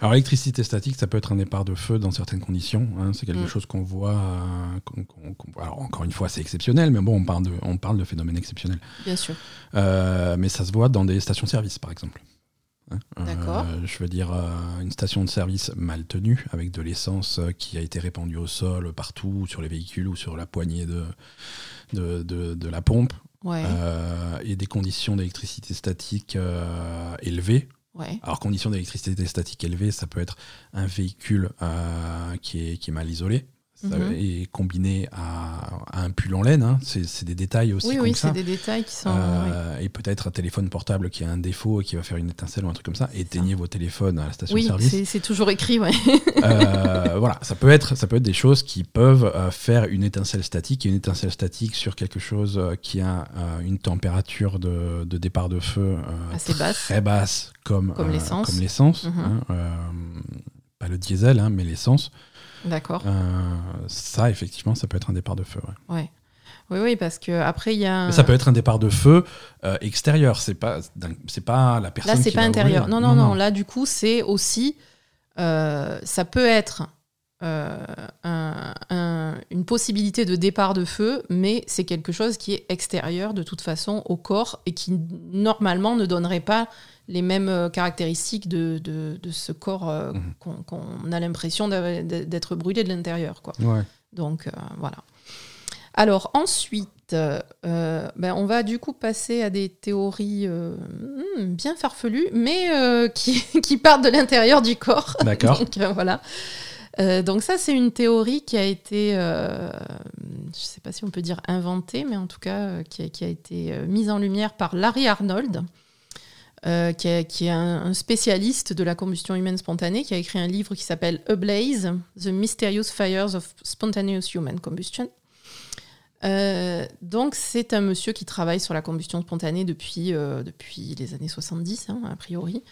Alors l'électricité statique, ça peut être un départ de feu dans certaines conditions. hein. C'est quelque Mm. chose qu'on voit. euh, qu'on- qu'on- alors encore une fois, c'est exceptionnel, mais bon, on parle de, on parle de phénomènes exceptionnels. Bien sûr. Euh, mais ça se voit dans des stations-service, par exemple. Hein. D'accord. Euh, je veux dire, une station de service mal tenue, avec de l'essence qui a été répandue au sol, partout, sur les véhicules ou sur la poignée de, de, de- de la pompe, Ouais. et des conditions d'électricité statique élevées. Ouais. Alors, conditions d'électricité statique élevées, ça peut être un véhicule euh, qui est mal isolé. Ça- Mhm. et combiné à, à un pull en laine, hein. c'est des détails aussi Oui, comme oui, c'est des détails qui sont. oui. Euh, Et peut-être un téléphone portable qui a un défaut et qui va faire une étincelle ou un truc comme ça. Éteignez vos téléphones à la Oui, station-service. c'est c'est toujours écrit, ouais. Euh, (laughs) voilà, ça peut être, ça peut être des choses qui peuvent euh, faire une étincelle statique. Et une étincelle statique sur quelque chose euh, qui a euh, une température de, de départ de feu euh, Assez basse. très basse, comme Comme euh, l'essence. Mhm. hein, euh, pas le diesel, hein, mais l'essence. D'accord. Euh, ça, effectivement, ça peut être un départ de feu. ouais. Ouais. Oui, oui, parce que après il y a. Mais ça peut être un départ de feu euh, extérieur. C'est pas, c'est pas la personne. Là, c'est pas intérieur. Non, non, non, Là, du coup, c'est aussi. euh, ça peut être euh, un- un- une possibilité de départ de feu, mais c'est quelque chose qui est extérieur de toute façon au corps et qui normalement ne donnerait pas les mêmes euh, caractéristiques de, de- de ce corps euh, Mhm. qu'on a l'impression d'être brûlé de l'intérieur. Ouais. Donc euh, voilà. Alors ensuite, ben, on va du coup passer à des théories hmm, bien farfelues, mais qui, (laughs) qui partent de l'intérieur du corps. D'accord. voilà. Euh, donc ça, c'est une théorie qui a été, euh, je ne sais pas si on peut dire inventée, mais en tout cas euh, qui, a, a été mise en lumière par Larry Arnold, qui, est, un, spécialiste de la combustion humaine spontanée, qui a écrit un livre qui s'appelle Ablaze, The Mysterious Fires of Spontaneous Human Combustion. Donc c'est un monsieur qui travaille sur la combustion spontanée depuis, depuis les années 70, hein, a priori,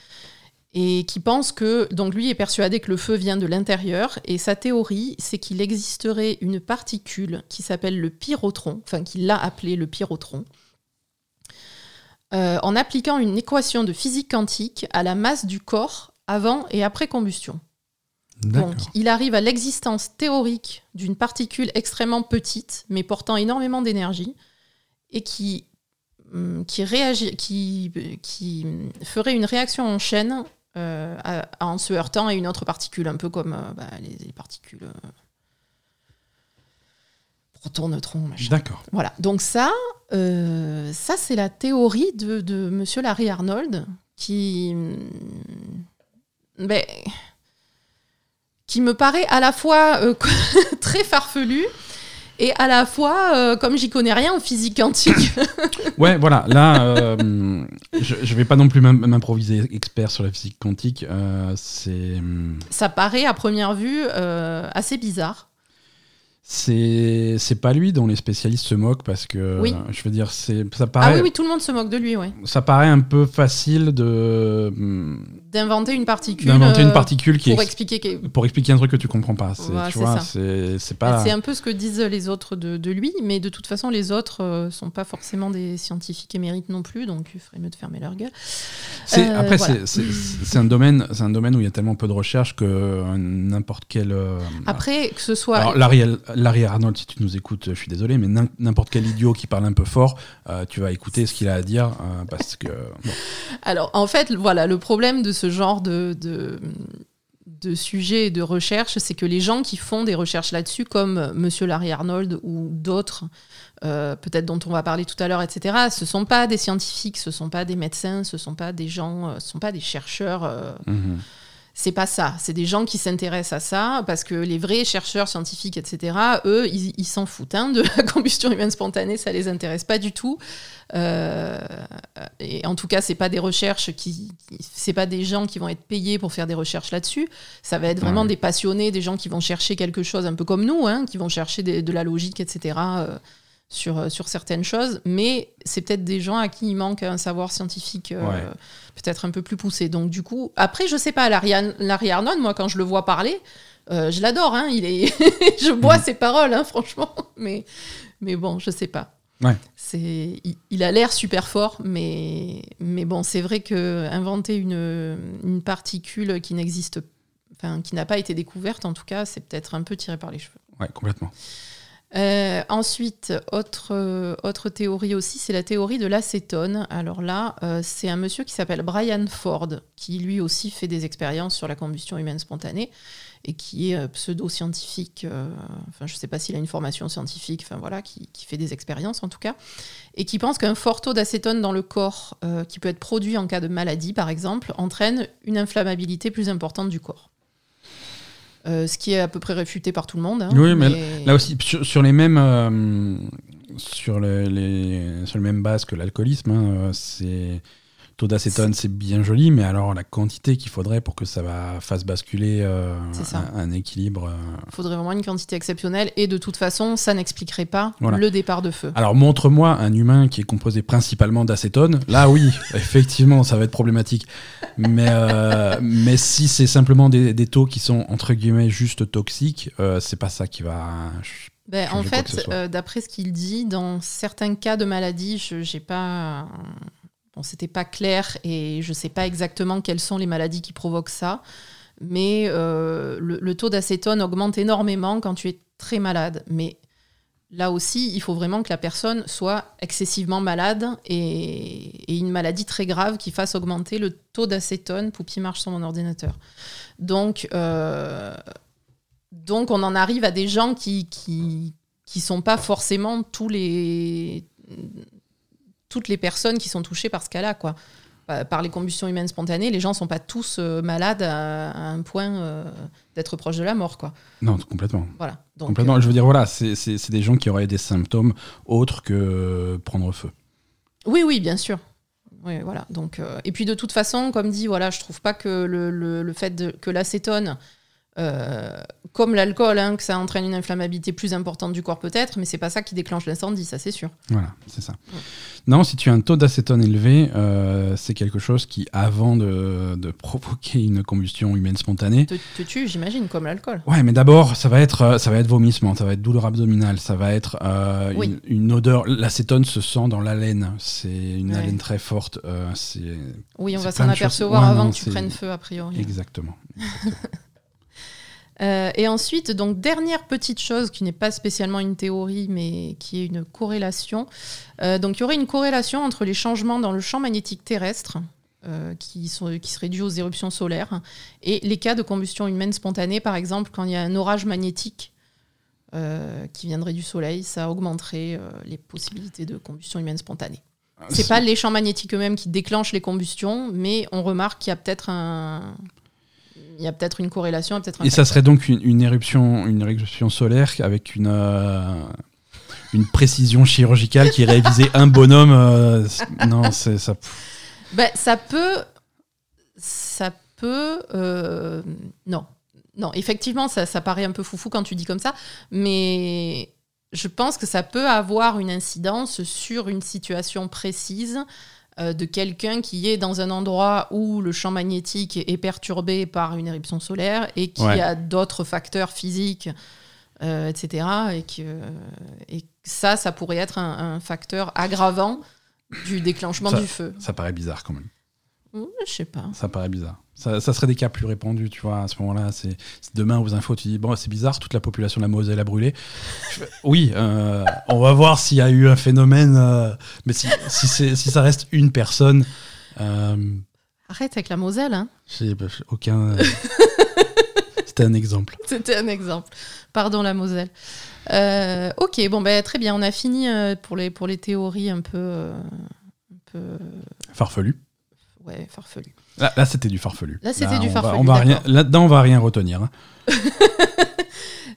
et qui pense que, donc lui est persuadé que le feu vient de l'intérieur, et sa théorie, c'est qu'il existerait une particule qui s'appelle le pyrotron, enfin qu'il a appelé le pyrotron, euh, en appliquant une équation de physique quantique à la masse du corps avant et après combustion. Donc, il arrive à l'existence théorique d'une particule extrêmement petite, mais portant énormément d'énergie, et qui, hum, qui, réagit, qui, qui ferait une réaction en chaîne euh, à- en se heurtant à une autre particule, un peu comme euh, bah, les, les particules euh, protons, neutrons, machin. D'accord. Voilà, donc ça, ça c'est la théorie de, de Monsieur Larry Arnold qui, hum, ben, qui me paraît à la fois (laughs) très farfelu et à la fois, euh, comme j'y connais rien en physique quantique. (laughs) Ouais, voilà. Là, euh, je, je vais pas non plus m'im- m'improviser expert sur la physique quantique. euh, c'est, hum, ça paraît à première vue assez bizarre. C'est, pas lui dont les spécialistes se moquent parce que, Oui. je veux dire, c'est, ça Ah paraît, oui, oui, tout le monde se moque de lui, ouais. ça paraît un peu facile de hum, D'inventer une particule. d'inventer euh, une particule qui pour est- expliquer. que- pour expliquer un truc que tu comprends pas. C'est, Ouais, tu vois, c'est, pas. C'est un peu ce que disent les autres de, de lui, mais de toute façon, les autres euh, sont pas forcément des scientifiques émérites non plus, donc il ferait mieux de fermer leur gueule. Euh, après, voilà. c'est- un domaine, c'est un domaine où il y a tellement peu de recherche que n'importe quel. euh, Après, que ce soit. Alors, Larry, Larry Arnold, si tu nous écoutes, je suis désolé, mais n'im- n'importe quel idiot qui parle un peu fort, euh, tu vas écouter ce qu'il a à dire euh, parce que. bon. Alors, en fait, voilà, le problème de ce genre de, de, de sujet et de recherche, c'est que les gens qui font des recherches là-dessus, comme euh, Monsieur Larry Arnold ou d'autres, euh, peut-être dont on va parler tout à l'heure, etc., ce sont pas des scientifiques, ce sont pas des médecins, ce sont pas des gens, ce sont pas des chercheurs. Mhm. C'est pas ça. C'est des gens qui s'intéressent à ça parce que les vrais chercheurs scientifiques, etc., eux, ils s'en foutent hein, de la (laughs) combustion humaine spontanée, ça les intéresse pas du tout. Euh, et en tout cas, c'est pas des recherches qui, qui- c'est pas des gens qui vont être payés pour faire des recherches là-dessus. Ça va être vraiment Ouais. des passionnés, des gens qui vont chercher quelque chose un peu comme nous, hein, qui vont chercher des- de la logique, etc. euh, sur, euh, sur certaines choses, mais c'est peut-être des gens à qui il manque un savoir scientifique euh, Ouais. peut-être un peu plus poussé. Donc du coup, après, je sais pas, Larry, Ar- Larry Arnold, moi, quand je le vois parler, euh, je l'adore, hein, il est... (laughs) je bois Mhm. ses paroles, hein, franchement, mais, mais bon, je sais pas. Ouais. C'est, il, il a l'air super fort, mais, mais bon, c'est vrai que inventer une, une particule qui n'existe enfin, qui n'a pas été découverte, en tout cas, c'est peut-être un peu tiré par les cheveux. Ouais, complètement. Euh, ensuite, autre, euh, autre théorie aussi, c'est la théorie de l'acétone. Alors là, euh, c'est un monsieur qui s'appelle Brian Ford, qui lui aussi fait des expériences sur la combustion humaine spontanée et qui est pseudo-scientifique. enfin, je ne sais pas s'il a une formation scientifique, enfin voilà, qui, fait des expériences en tout cas, et qui pense qu'un fort taux d'acétone dans le corps, qui peut être produit en cas de maladie par exemple, entraîne une inflammabilité plus importante du corps. Euh, ce qui est à peu près réfuté par tout le monde. Hein, oui, mais, là aussi, sur, les mêmes. Euh, sur, les, sur bases que l'alcoolisme, hein, euh, c'est taux d'acétone, c'est bien joli, mais alors la quantité qu'il faudrait pour que ça va, fasse basculer euh, un, équilibre. Il euh, faudrait vraiment une quantité exceptionnelle, et de toute façon, ça n'expliquerait pas le départ de feu. Alors montre-moi un humain qui est composé principalement d'acétone. Là, oui, (laughs) effectivement, ça va être problématique. Mais, euh, mais si c'est simplement des, taux qui sont entre guillemets juste toxiques, c'est pas ça qui va. Ben, en fait, d'après ce qu'il dit, dans certains cas de maladie, je n'ai pas Bon, c'était pas clair et je sais pas exactement quelles sont les maladies qui provoquent ça, mais euh, le, taux d'acétone augmente énormément quand tu es très malade. Mais là aussi, il faut vraiment que la personne soit excessivement malade et, une maladie très grave qui fasse augmenter le taux d'acétone. Poupi marche sur mon ordinateur. Donc, euh, donc, on en arrive à des gens qui, qui, qui sont pas forcément tous les toutes les personnes qui sont touchées par ce cas-là, quoi. Par les combustions humaines spontanées, les gens ne sont pas tous euh, malades à, un point euh, d'être proche de la mort, quoi. Non, complètement. Voilà. complètement. Je veux dire, voilà, c'est des gens qui auraient des symptômes autres que prendre feu. Oui, oui, bien sûr. Oui, voilà. Donc, euh, et puis de toute façon, comme dit, voilà, je trouve pas que le, le, fait de, que l'acétone euh, comme l'alcool, hein, que ça entraîne une inflammabilité plus importante du corps peut-être, mais c'est pas ça qui déclenche l'incendie, ça c'est sûr. Voilà, c'est ça. Non, si tu as un taux d'acétone élevé, euh, c'est quelque chose qui, avant de, provoquer une combustion humaine spontanée, te, tue, j'imagine, comme l'alcool. Ouais, mais d'abord, ça va être, euh, ça va être vomissement, ça va être douleur abdominale, ça va être une, odeur. L'acétone se sent dans l'haleine, c'est une haleine très forte. oui, on va s'en apercevoir avant que tu prennes feu a priori. Exactement. exactement. (laughs) Euh, et ensuite, donc dernière petite chose qui n'est pas spécialement une théorie, mais qui est une corrélation. Euh, donc il y aurait une corrélation entre les changements dans le champ magnétique terrestre, euh, qui, sont, qui seraient dus aux éruptions solaires, et les cas de combustion humaine spontanée, par exemple, quand il y a un orage magnétique qui viendrait du Soleil, ça augmenterait les possibilités de combustion humaine spontanée. Ah, C'est pas les champs magnétiques eux-mêmes qui déclenchent les combustions, mais on remarque qu'il y a peut-être un, il y a peut-être une corrélation. Peut et ça serait donc une, éruption, une éruption solaire avec une, euh, une précision chirurgicale qui révisait un bonhomme. Euh, non, c'est ça. Ben, ça peut. Ça peut. Euh, non. Non, effectivement, ça, ça paraît un peu foufou quand tu dis comme ça, mais je pense que ça peut avoir une incidence sur une situation précise euh, de quelqu'un qui est dans un endroit où le champ magnétique est perturbé par une éruption solaire et qui a d'autres facteurs physiques, euh, etc. Et que, et ça, ça pourrait être un, facteur aggravant du déclenchement du feu. Ça paraît bizarre quand même. je sais pas. Ça paraît bizarre. Ça, serait des cas plus répandus, tu vois, à ce moment-là. C'est demain aux infos, tu dis bon, c'est bizarre, toute la population de la Moselle a brûlé. oui, euh, on va voir s'il y a eu un phénomène, euh, mais si, si, si, ça reste une personne. Euh, Arrête avec la Moselle, hein. J'ai aucun. C'était un exemple. C'était un exemple. Pardon la Moselle. ok, bon ben très bien, on a fini pour les pour les théories un peu un peu farfelues. Ouais, farfelu. Là, c'était du farfelu. Là, c'était du farfelu. on va rien, là-dedans, on va rien retenir. Hein. (laughs)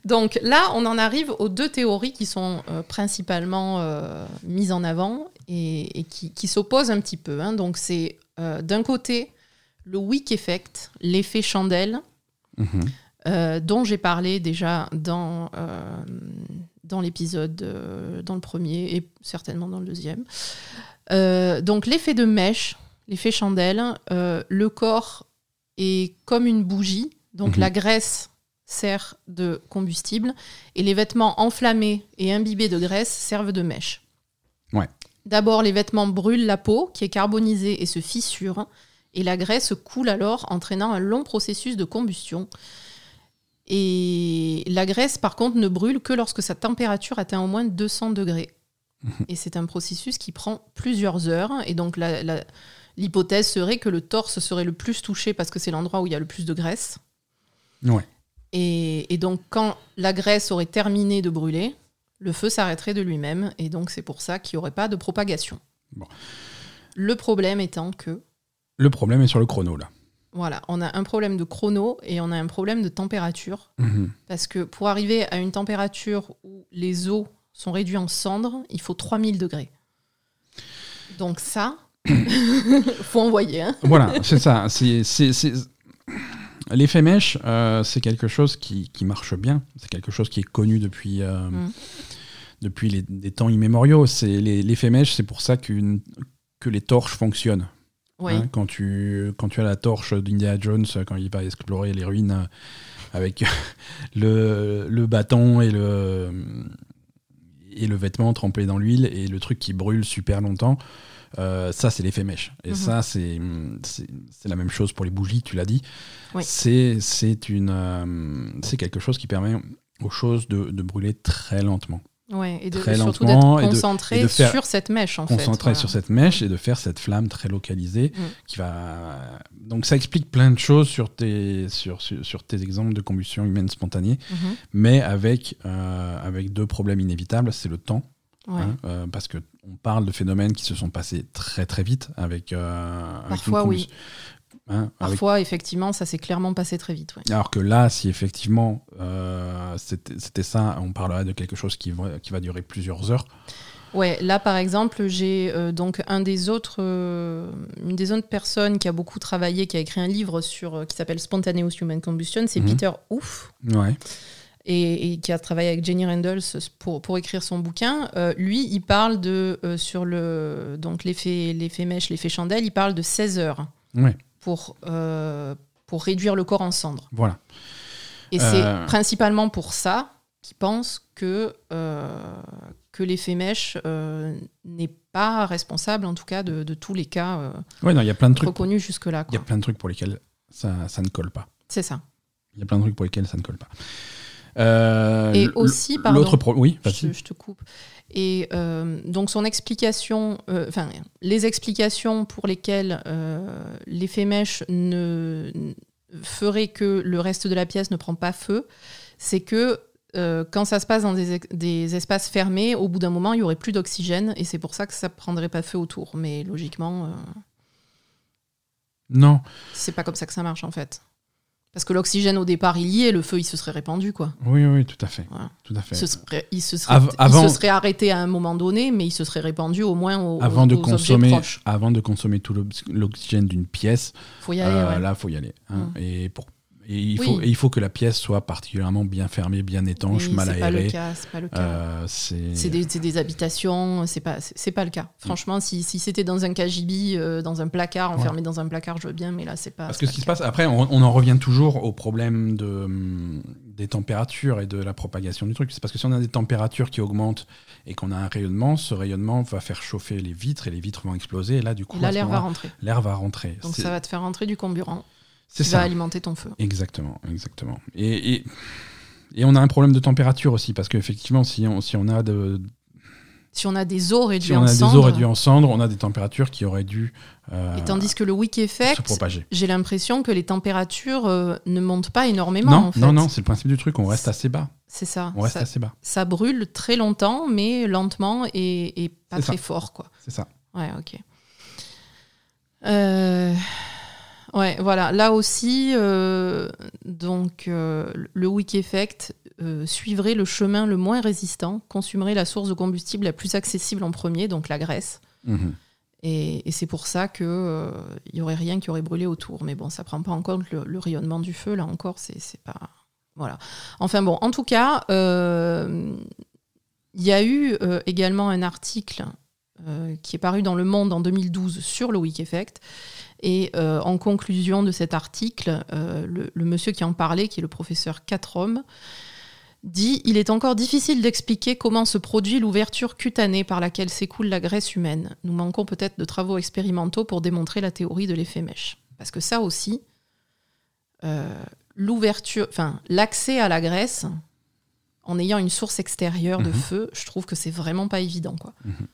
Donc là, on en arrive aux deux théories qui sont euh, principalement euh, mises en avant et, qui, s'opposent un petit peu. Hein. Donc c'est euh, d'un côté le wick effect, l'effet chandelle, mhm. dont j'ai parlé déjà dans, dans l'épisode, dans le premier et certainement dans le deuxième. donc l'effet de mèche, l'effet chandelle, euh, le corps est comme une bougie, donc mhm. la graisse sert de combustible et les vêtements enflammés et imbibés de graisse servent de mèche. Ouais. D'abord, les vêtements brûlent la peau qui est carbonisée et se fissure. Et la graisse coule alors, entraînant un long processus de combustion. Et la graisse, par contre, ne brûle que lorsque sa température atteint au moins 200 degrés. Et c'est un processus qui prend plusieurs heures. Et donc, la- la- l'hypothèse serait que le torse serait le plus touché parce que c'est l'endroit où il y a le plus de graisse. Ouais. Et, et donc, quand la graisse aurait terminé de brûler, le feu s'arrêterait de lui-même. Et donc, c'est pour ça qu'il n'y aurait pas de propagation. Bon. Le problème étant que, Le problème est sur le chrono, là. voilà, on a un problème de chrono et on a un problème de température. Mhm. Parce que pour arriver à une température où les os sont réduits en cendres, il faut 3000 degrés. Donc ça, faut envoyer. Hein Voilà, c'est ça. C'est, c'est, c'est- L'effet mèche, euh, c'est quelque chose qui, qui marche bien. C'est quelque chose qui est connu depuis, euh, Mm. depuis les, des temps immémoriaux. C'est, les- l'effet mèche, c'est pour ça qu'une, que les torches fonctionnent. oui. Hein, quand, tu, quand tu as la torche d'Indiana Jones, quand il va explorer les ruines euh, avec (laughs) le, le bâton et le, et le vêtement trempé dans l'huile et le truc qui brûle super longtemps, euh, ça c'est l'effet mèche. Et Mhm. ça c'est, la même chose pour les bougies, tu l'as dit. Oui. C'est, euh, quelque chose qui permet aux choses de, de brûler très lentement. Ouais, et de, Très surtout et de- et de faire- sur cette mèche en Concentré fait. sur cette mèche et de faire cette flamme très localisée Mm. qui va donc ça explique plein de choses sur tes sur, sur, sur tes exemples de combustion humaine spontanée Mhm. mais avec euh, avec deux problèmes inévitables c'est le temps Ouais. hein, euh, parce que on parle de phénomènes qui se sont passés très très vite avec, euh, Parfois, oui. hein, avec- Parfois, effectivement, ça s'est clairement passé très vite. ouais. alors que là si effectivement euh, c'était ça on parlerait de quelque chose qui va, qui va durer plusieurs heures Ouais, là par exemple, j'ai euh, donc un des autres, euh, une des autres personnes qui a beaucoup travaillé, qui a écrit un livre sur euh, qui s'appelle Spontaneous Human Combustion, c'est Mhm. Peter Ouf. ouais et, et qui a travaillé avec Jenny Randles pour, pour écrire son bouquin, euh, lui, il parle de, euh, sur le, donc l'effet, l'effet mèche, l'effet chandelle, il parle de 16 heures ouais pour, euh, pour réduire le corps en cendres. voilà Et c'est principalement pour ça qu'il pense que, que l'effet mèche n'est pas responsable, en tout cas, de, de tous les cas ouais non y a plein de trucs reconnus jusque-là. Il y a plein de trucs pour lesquels ça, ça ne colle pas. C'est ça. Il y a plein de trucs pour lesquels ça ne colle pas. Euh, Et aussi, pardon, L'autre pro- Oui, je, te coupe. Et euh, donc son explication, euh, enfin les explications pour lesquelles l'effet mèche ne ferait que le reste de la pièce ne prend pas feu, c'est que euh, quand ça se passe dans des, espaces fermés, au bout d'un moment, il y aurait plus d'oxygène et c'est pour ça que ça prendrait pas feu autour. Mais logiquement, euh, Non, c'est pas comme ça que ça marche en fait. Parce que l'oxygène au départ il y est, le feu il se serait répandu quoi. oui, oui, tout à fait. Voilà. Tout à fait. Il se serait, il se serait, Av- il avant- se serait arrêté à un moment donné, mais il se serait répandu au moins aux, Avant aux- de, aux consommer, avant de consommer tout l'ox- l'oxygène d'une pièce, Faut y aller. euh, ouais. là, faut y aller. hein. Mm. Et, pour, et, il Oui. faut, et il faut que la pièce soit particulièrement bien fermée, bien étanche, mal aérée. C'est pas le cas. Euh, c'est C'est des, des habitations, c'est pas, c'est pas le cas. Franchement, si, si c'était dans un cagibi, euh, dans un placard, enfermé dans un placard, je veux bien, mais là, c'est pas. Parce que ce qui se passe, après, on, on en revient toujours au problème de, hum, des températures et de la propagation du truc. C'est parce que si on a des températures qui augmentent et qu'on a un rayonnement, ce rayonnement va faire chauffer les vitres et les vitres vont exploser. Et là, du coup, l'air va rentrer. l'air va rentrer. Donc ça va te faire rentrer du comburant Va ça. alimenter ton feu. Exactement, exactement. Et, et, et on a un problème de température aussi, parce qu'effectivement, si on, si on a, de, Si on a des eaux réduits si on en a des cendres, eaux réduites en cendres, on a des températures qui auraient dû euh, et tandis que le wick se effect, j'ai l'impression que les températures euh, ne montent pas énormément. Non, en fait. non, non, c'est le principe du truc, on reste assez bas. C'est ça. On reste ça, assez bas, ça brûle très longtemps, mais lentement et, et pas ça. très fort, quoi. c'est ça. Ouais, ok. Euh, Ouais, voilà. Là aussi, euh, donc euh, le wick effect euh, suivrait le chemin le moins résistant, consumerait la source de combustible la plus accessible en premier, donc la graisse. Mhm. Et, et c'est pour ça que euh, il y aurait rien qui aurait brûlé autour. Mais bon, ça prend pas en compte le, le rayonnement du feu. Là encore, c'est pas voilà. Enfin bon, en tout cas, il y a eu également un article qui est paru dans Le Monde en 2012 sur le Wick Effect. Et euh, en conclusion de cet article, euh, le, le monsieur qui en parlait, qui est le professeur Catrom, dit Il est encore difficile d'expliquer comment se produit l'ouverture cutanée par laquelle s'écoule la graisse humaine. Nous manquons peut-être de travaux expérimentaux pour démontrer la théorie de l'effet mèche. Parce que ça aussi, euh, l'ouverture, enfin, l'accès à la graisse en ayant une source extérieure de Mhm. feu, je trouve que c'est vraiment pas évident, quoi. Mhm.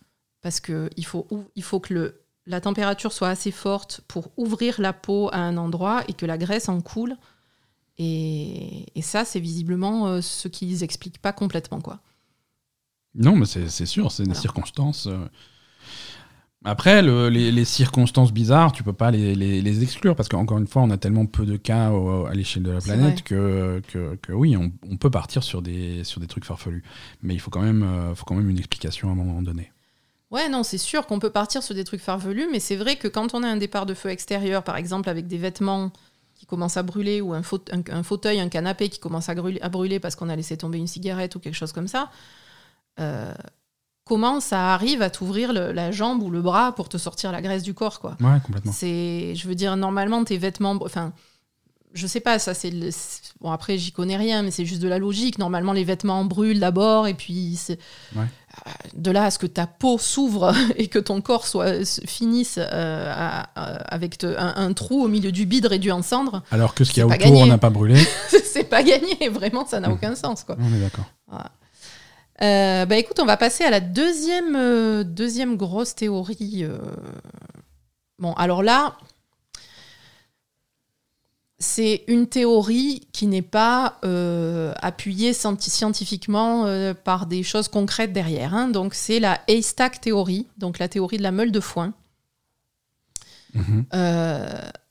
Parce que il faut, il faut que le, la température soit assez forte pour ouvrir la peau à un endroit et que la graisse en coule. Et, et ça, c'est visiblement euh, ce qu'ils expliquent pas complètement, quoi. Non, mais c'est sûr, c'est des circonstances. euh. Après, le- les, les circonstances bizarres, tu peux pas les, les- les exclure parce qu'encore une fois, on a tellement peu de cas au- à l'échelle de la planète que, que, que oui, on, on peut partir sur des, sur des trucs farfelus. Mais il faut quand, même, euh, faut quand même une explication à un moment donné. Ouais, non, c'est sûr qu'on peut partir sur des trucs farfelus, mais c'est vrai que quand on a un départ de feu extérieur, par exemple avec des vêtements qui commencent à brûler, ou un, faute- un- un fauteuil, un canapé qui commence à brûler, à brûler parce qu'on a laissé tomber une cigarette ou quelque chose comme ça, euh, comment ça arrive à t'ouvrir la jambe ou le bras pour te sortir la graisse du corps, quoi? Ouais, complètement. c'est, je veux dire, normalement, tes vêtements. Enfin, je sais pas, ça c'est. le- Bon, après, j'y connais rien, mais c'est juste de la logique. Normalement, les vêtements brûlent d'abord, et puis. Ouais. De là à ce que ta peau s'ouvre (laughs) et que ton corps soit, se- finisse euh, à- à- avec te- un, un trou au milieu du bide réduit en cendres, Alors que ce qu'il y a autour, gagné. on n'a pas brûlé. (laughs) c'est pas gagné. Vraiment, ça n'a Mhm. aucun sens, quoi. on est d'accord. Euh, bah écoute, on va passer à la deuxième, euh, deuxième grosse théorie. Bon, alors là, c'est une théorie qui n'est pas euh, appuyée scienti- scientifiquement euh, par des choses concrètes derrière. hein. Donc c'est la haystack théorie, donc la théorie de la meule de foin. Mhm. Euh,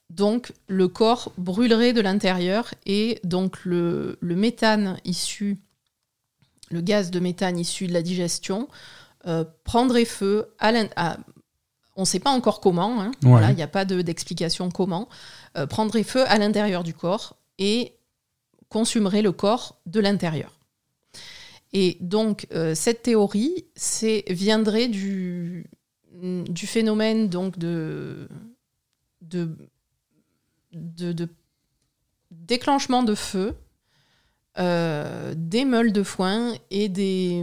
donc le corps brûlerait de l'intérieur et donc le, le méthane issu, le gaz de méthane issu de la digestion prendrait feu à l'in- à- on ne sait pas encore comment, hein, Ouais. voilà, il n'y a pas de- d'explication comment, euh, prendrait feu à l'intérieur du corps et consumerait le corps de l'intérieur. Et donc, euh, cette théorie viendrait du, du phénomène donc de, de, de, de déclenchement de feu euh, des meules de foin et des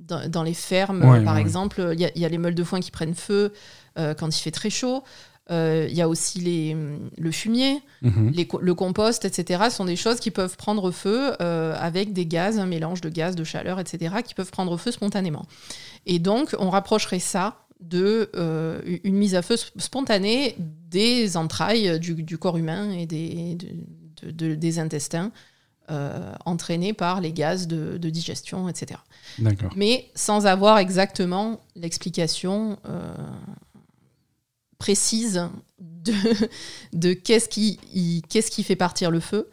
dans, dans les fermes Ouais, par ouais. exemple il y, a- il y a les meules de foin qui prennent feu euh, quand il fait très chaud il y a aussi les, hum, le fumier Mhm. les le compost, etc., sont des choses qui peuvent prendre feu euh, avec des gaz, un mélange de gaz, de chaleur, etc., qui peuvent prendre feu spontanément. Et donc, on rapprocherait ça de euh, une mise à feu sp- spontanée des entrailles du, du corps humain et des, de- de- de- des intestins euh, entraînés par les gaz de, de digestion, etc. Mais sans avoir exactement l'explication euh, précise de, de qu'est-ce qui, qu'est-ce qui fait partir le feu.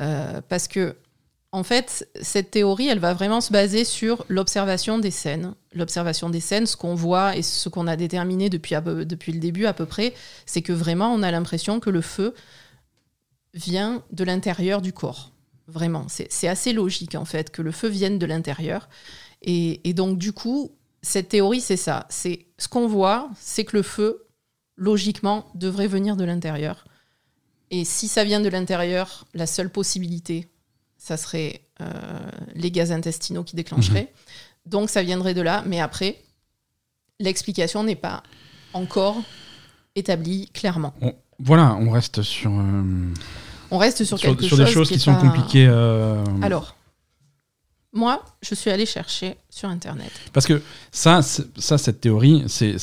Euh, parce que, en fait, cette théorie, elle va vraiment se baser sur l'observation des scènes. L'observation des scènes, ce qu'on voit et ce qu'on a déterminé depuis, depuis le début à peu près, c'est que vraiment, on a l'impression que le feu vient de l'intérieur du corps. Vraiment, c'est assez logique en fait que le feu vienne de l'intérieur. Et, et donc du coup, cette théorie, c'est ça. C'est ce qu'on voit, c'est que le feu, logiquement, devrait venir de l'intérieur. Et si ça vient de l'intérieur, la seule possibilité, ça serait euh, les gaz intestinaux qui déclencheraient. Donc ça viendrait de là. Mais après, l'explication n'est pas encore établie clairement. On- voilà, on reste sur, euh, On reste sur, sur, quelque sur chose des choses qui sont pas- compliquées. euh, Alors, moi, je suis allée chercher sur Internet. Parce que ça, ça cette théorie, c'est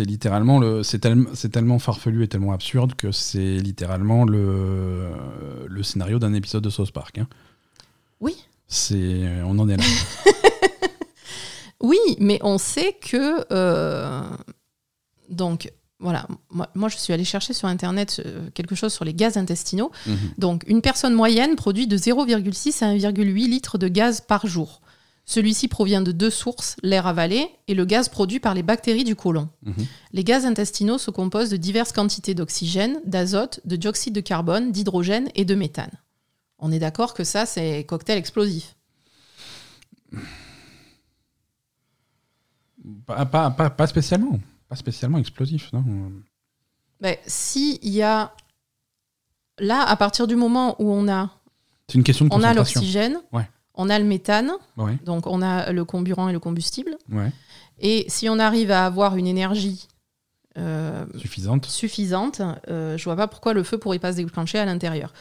littéralement le, c'est tellement, c'est tellement farfelu et tellement absurde que c'est littéralement le, le scénario d'un épisode de South Park. hein. Oui. C'est, on en est là. (laughs) Oui, mais on sait que. euh, donc, voilà, moi, moi, je suis allée chercher sur Internet euh, quelque chose sur les gaz intestinaux. Mhm. Donc, une personne moyenne produit de 0,6 à 1,8 litres de gaz par jour. Celui-ci provient de deux sources, l'air avalé et le gaz produit par les bactéries du côlon. Mhm. Les gaz intestinaux se composent de diverses quantités d'oxygène, d'azote, de dioxyde de carbone, d'hydrogène et de méthane. On est d'accord que ça, c'est cocktail explosif. Pas, pas, pas, pas spécialement. Pas spécialement explosif, non Ben, si il y a là, à partir du moment où on a, C'est une question de on a l'oxygène, Ouais. on a le méthane, Ouais, donc on a le comburant et le combustible, ouais. et si on arrive à avoir une énergie euh, Suffisante. suffisante, euh, je vois pas pourquoi le feu pourrait pas se déclencher à l'intérieur.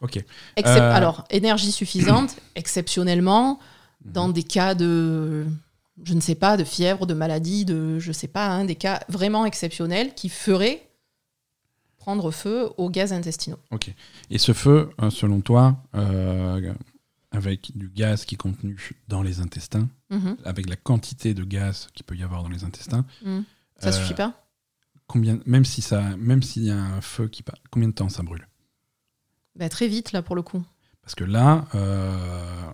Ok. Excep- Euh, Alors, énergie suffisante, (clears throat) exceptionnellement, dans des cas de, je ne sais pas, de fièvre, de maladie, de, je sais pas, hein, des cas vraiment exceptionnels qui feraient prendre feu aux gaz intestinaux. Ok. Et ce feu, euh, selon toi, euh, avec du gaz qui est contenu dans les intestins, Mhm. avec la quantité de gaz qu'il peut y avoir dans les intestins, Mhm. Ça euh, suffit pas? combien, même si ça, même s'il y a un feu qui part, combien de temps ça brûle? Bah, Très vite, là, pour le coup. Parce que là, euh,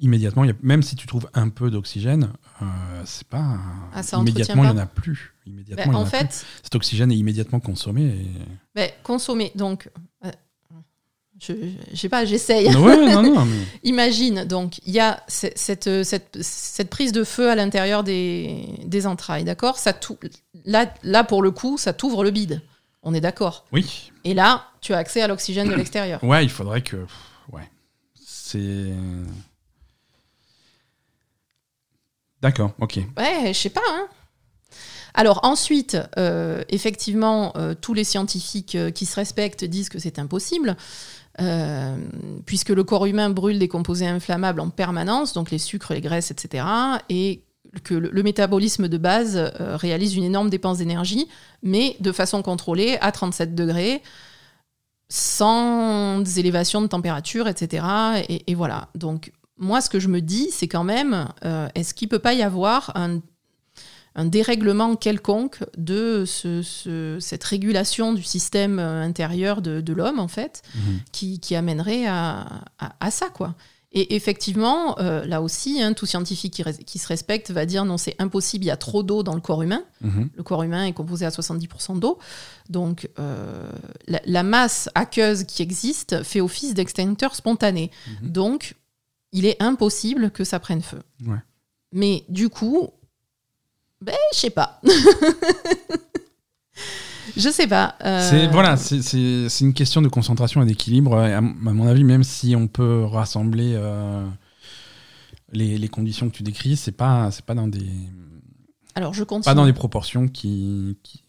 immédiatement, il y a- même si tu trouves un peu d'oxygène, euh, c'est pas Ah, ça immédiatement il y en pas a plus. Bah, Immédiatement, en en a plus. fait, cet oxygène est immédiatement consommé. Et... bah, consommer, donc, euh, je, je sais pas, j'essaye. ouais, non, non, mais (laughs) Imagine, donc, il y a ce- cette, cette, cette prise de feu à l'intérieur des, des entrailles, d'accord? Ça là, là, pour le coup, ça t'ouvre le bide. On est d'accord? oui, Et là, tu as accès à l'oxygène de (clears throat) l'extérieur. ouais, il faudrait que, ouais, c'est. D'accord, ok. Ouais, je sais pas. hein. Alors ensuite, euh, effectivement, euh, tous les scientifiques euh, qui se respectent disent que c'est impossible, puisque le corps humain brûle des composés inflammables en permanence, donc les sucres, les graisses, etc., et que le, métabolisme de base réalise une énorme dépense d'énergie, mais de façon contrôlée, à 37 degrés, sans élévation de température, etc. Et, et voilà. Donc moi, ce que je me dis, c'est quand même, euh, est-ce qu'il peut pas y avoir un, un dérèglement quelconque de ce- ce- cette régulation du système euh, intérieur de, de l'homme, en fait, Mhm. qui, qui amènerait à, à- à ça, quoi. Et effectivement, euh, là aussi, hein, tout scientifique qui, se respecte va dire non, c'est impossible, il y a trop d'eau dans le corps humain. Mhm. Le corps humain est composé à 70% d'eau. Donc, euh, la, la masse aqueuse qui existe fait office d'extincteur spontané. Mhm. Donc, il est impossible que ça prenne feu. Ouais. Mais du coup, ben, je sais pas. (laughs) je sais pas. euh, C'est voilà, c'est- une question de concentration et d'équilibre. À, mon avis, même si on peut rassembler euh, les, les conditions que tu décris, c'est pas c'est pas dans des Alors, je continue. pas dans des proportions qui, qui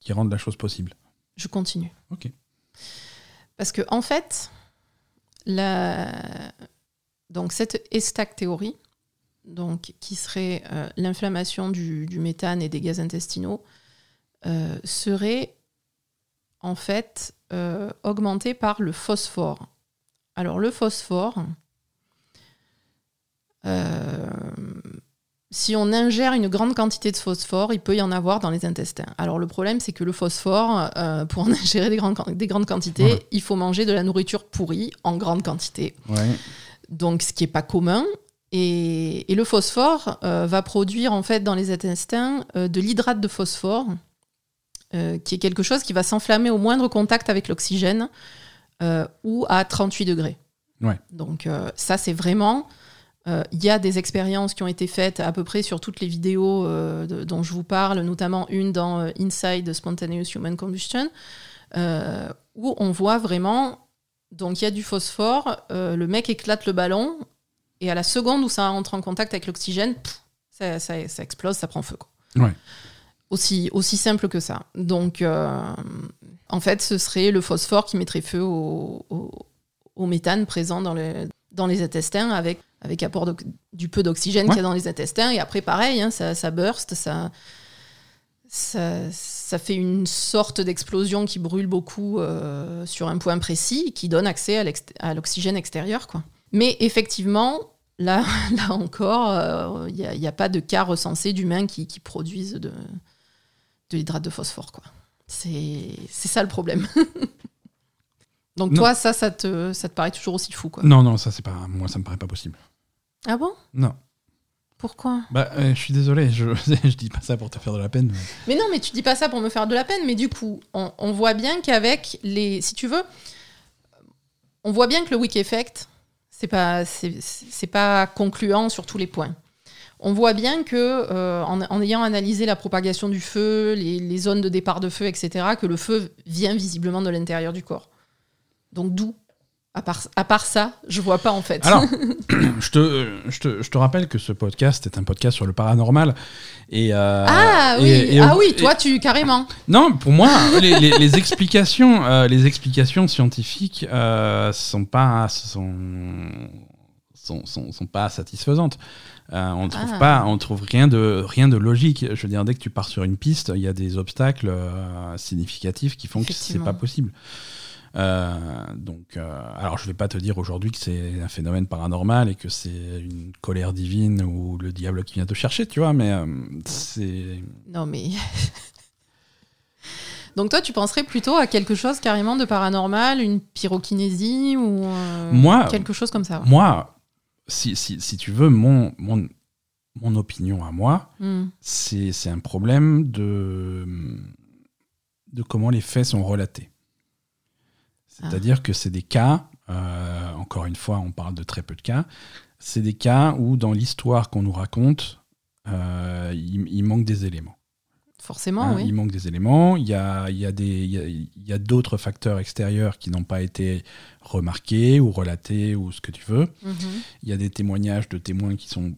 qui rendent la chose possible. Je continue. Ok. Parce que, en fait, la... donc, cette ESTAC théorie, donc, qui serait euh, l'inflammation du, du méthane et des gaz intestinaux, euh, serait en fait euh, augmentée par le phosphore. Alors, le phosphore, si on ingère une grande quantité de phosphore, il peut y en avoir dans les intestins. Alors le problème, c'est que le phosphore, euh, pour en ingérer des grandes, des grandes quantités, Ouais. il faut manger de la nourriture pourrie en grande quantité. Ouais. Donc ce qui n'est pas commun. Et, et le phosphore euh, va produire en fait dans les intestins euh, de l'hydrate de phosphore, euh, qui est quelque chose qui va s'enflammer au moindre contact avec l'oxygène ou à 38 degrés. Ouais. Donc ça c'est vraiment... euh, Il y a des expériences qui ont été faites à peu près sur toutes les vidéos euh, de- dont je vous parle, notamment une dans euh, Inside Spontaneous Human Combustion, où on voit vraiment, donc il y a du phosphore, euh, le mec éclate le ballon, et à la seconde où ça entre en contact avec l'oxygène, ça, ça- ça explose, ça prend feu. Quoi. Ouais. Aussi, aussi simple que ça. Donc, euh, en fait, ce serait le phosphore qui mettrait feu au, au- au méthane présent dans, le- dans les intestins avec, avec apport du peu d'oxygène Ouais. qu'il y a dans les intestins. Et après, pareil, hein, ça, ça burst, ça, ça, ça fait une sorte d'explosion qui brûle beaucoup euh, sur un point précis, qui donne accès à l'oxygène extérieur. Quoi. Mais effectivement, là, (laughs) là encore, il n'y a, pas de cas recensés d'humains qui, qui produisent de, de l'hydrate de phosphore. Quoi. C'est c'est ça le problème. (laughs) Donc Non. toi, ça, ça te, ça te paraît toujours aussi fou. Quoi. Non, non, ça c'est pas moi, ça me paraît pas possible. Ah bon? Non. Pourquoi? Bah, euh, je suis désolé, je, (laughs) je dis pas ça pour te faire de la peine. mais- Mais non, mais tu dis pas ça pour me faire de la peine, mais du coup, on, on voit bien qu'avec les. Si tu veux, on voit bien que le weak effect, c'est pas, c'est, c'est pas concluant sur tous les points. On voit bien que, euh, en, en ayant analysé la propagation du feu, les, les zones de départ de feu, etc., que le feu vient visiblement de l'intérieur du corps. Donc d'où À part, à part ça, je vois pas en fait. Alors, (laughs) je, te, je, te, je te rappelle que ce podcast est un podcast sur le paranormal. Et, euh, ah oui, et- et- ah oui, toi tu carrément. Non, pour moi, (laughs) les, les- les explications, euh, les explications scientifiques euh, sont pas sont, sont, sont, sont pas satisfaisantes. Euh, on trouve Ah. pas, on trouve rien de rien de logique. Je veux dire, dès que tu pars sur une piste, il y a des obstacles euh, significatifs qui font que c'est pas possible. Euh, donc, euh, alors je vais pas te dire aujourd'hui que c'est un phénomène paranormal et que c'est une colère divine ou le diable qui vient te chercher, tu vois, mais euh, c'est Non mais. (laughs) Donc toi, tu penserais plutôt à quelque chose carrément de paranormal, une pyrokinésie ou euh, Moi- quelque chose comme ça? Moi, si, si, si tu veux, mon, mon, mon opinion à moi, c'est c'est un problème de, de comment les faits sont relatés. C'est-à-dire que c'est des cas, euh, encore une fois, on parle de très peu de cas, c'est des cas où dans l'histoire qu'on nous raconte, euh, il, il manque des éléments. Forcément, Hein, oui. Il manque des éléments. Il y a, il y a, des- il y a, d'autres facteurs extérieurs qui n'ont pas été remarqués ou relatés ou ce que tu veux. Mhm. Il y a des témoignages de témoins qui sont,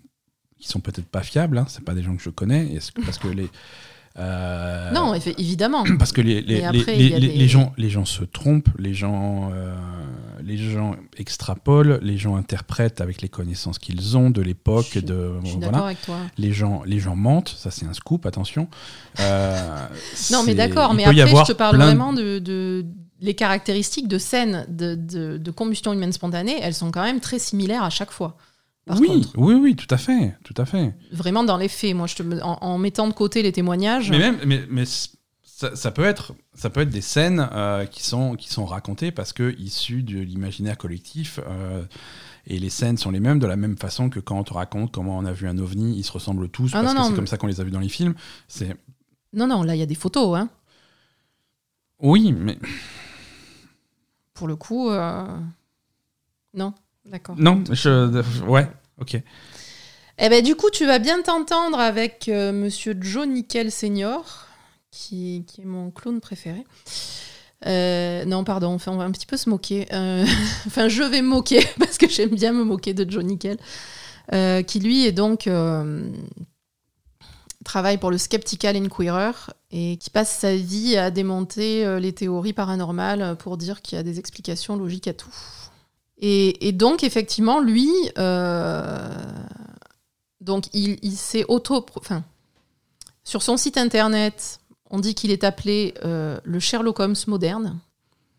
qui sont peut-être pas fiables. Hein. C'est pas des gens que je connais. Parce que les. Euh, Non, évidemment. (clears throat) parce que les, les, les- après, des- gens, les gens se trompent, les gens, euh, les gens extrapolent, les gens interprètent avec les connaissances qu'ils ont de l'époque. Je- de Je suis voilà. d'accord avec toi. Les gens, les gens mentent, ça c'est un scoop, attention. Euh, (laughs) Non, mais d'accord, mais après, je te parle vraiment de, de- Les caractéristiques de scène de, de- de combustion humaine spontanée, elles sont quand même très similaires à chaque fois. Par oui, contre, oui, oui, tout à fait, tout à fait. vraiment dans les faits, moi, je te, en, en mettant de côté les témoignages, Mais même, mais, mais ça, ça peut être, ça peut être des scènes euh, qui sont qui sont racontées parce que issues de l'imaginaire collectif. euh, et les scènes sont les mêmes de la même façon que quand on te raconte comment on a vu un ovni, ils se ressemblent tous Ah parce non, que c'est mais- comme ça qu'on les a vus dans les films. C'est non, non, là, il y a des photos, hein. oui, mais Pour le coup, euh, non, d'accord. non, je, ouais, ok. Eh ben, du coup, tu vas bien t'entendre avec euh, Monsieur Joe Nickel Senior, qui, qui est mon clown préféré. Euh, non, pardon, enfin, on va un petit peu se moquer. Euh, (laughs) enfin, je vais me moquer (laughs) parce que j'aime bien me moquer de Joe Nickel, euh, qui lui est donc euh, travaille pour le Skeptical Inquirer et qui passe sa vie à démonter euh, les théories paranormales pour dire qu'il y a des explications logiques à tout. Et, et donc, effectivement, lui, euh, donc il, il s'est auto... Enfin, sur son site internet, on dit qu'il est appelé euh, le Sherlock Holmes moderne.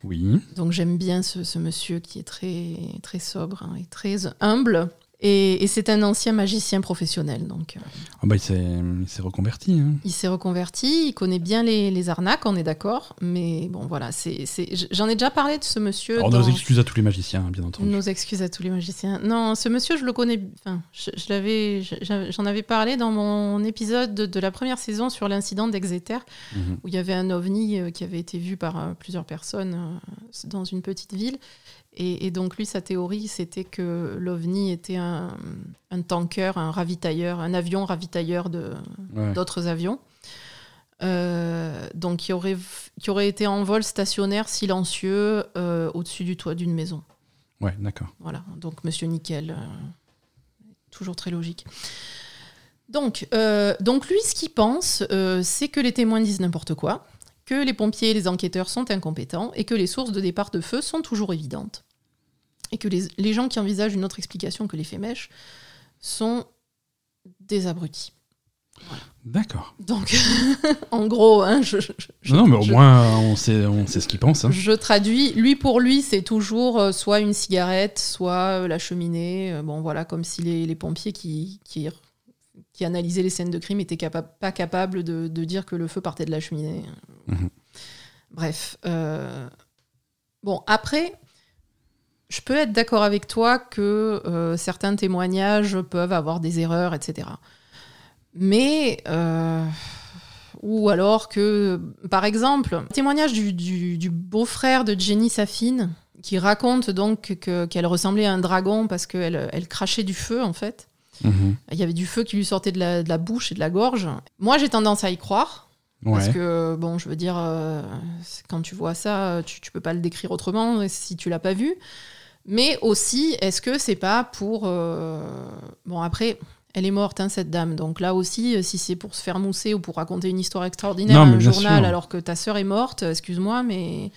Oui. Donc j'aime bien ce, ce monsieur qui est très, très sobre hein, et très humble. Et, et c'est un ancien magicien professionnel. Donc euh, Ah bah, il s'est reconverti. hein. il s'est reconverti, il connaît bien les, les arnaques, on est d'accord. Mais bon, voilà, j'en ai déjà parlé de ce monsieur. Alors, dans- nos excuses à tous les magiciens, hein, bien entendu. Nos excuses à tous les magiciens. Non, ce monsieur, je le connais. Enfin, je, je je- j'en avais parlé dans mon épisode de, de la première saison sur l'incident d'Exeter, Mhm. où il y avait un ovni euh, qui avait été vu par euh, plusieurs personnes dans une petite ville. Et, et donc, lui, sa théorie, c'était que l'ovni était un, un tanker, un ravitailleur, un avion ravitailleur Ouais. d'autres avions. Euh, donc, qui aurait, qui aurait été en vol stationnaire silencieux euh, au-dessus du toit d'une maison. Ouais, d'accord. Voilà, donc Monsieur Nickel, euh, toujours très logique. Donc, donc lui, ce qu'il pense, c'est que les témoins disent n'importe quoi, que les pompiers et les enquêteurs sont incompétents et que les sources de départ de feu sont toujours évidentes. Et que les, les gens qui envisagent une autre explication que l'effet mèche sont des abrutis. D'accord. Donc, (laughs) en gros, hein, je, je- je- Non, mais au moins, on sait, on sait ce qu'il pense. hein. je traduis. Lui, pour lui, c'est toujours euh, soit une cigarette, soit euh, la cheminée. Euh, bon, voilà, comme si les, les pompiers qui, qui, qui analysaient les scènes de crime étaient capa- pas capables de, de dire que le feu partait de la cheminée. Mhm. Bref. euh, Bon, après, je peux être d'accord avec toi que euh, certains témoignages peuvent avoir des erreurs, etc. Mais. euh, ou alors que, par exemple, le témoignage du, du- du beau-frère de Jenny Safin, qui raconte donc que- qu'elle ressemblait à un dragon parce qu'elle elle crachait du feu, en fait. Mhm. Il y avait du feu qui lui sortait de la, de la bouche et de la gorge. Moi, j'ai tendance à y croire. Parce que, bon, je veux dire, euh, quand tu vois ça, tu, tu peux pas le décrire autrement si tu l'as pas vu. Mais aussi, est-ce que c'est pas pour. euh, Bon, après, elle est morte, hein, cette dame. Donc là aussi, euh, si c'est pour se faire mousser ou pour raconter une histoire extraordinaire Non, à un journal sûr. alors que ta sœur est morte, excuse-moi, mais.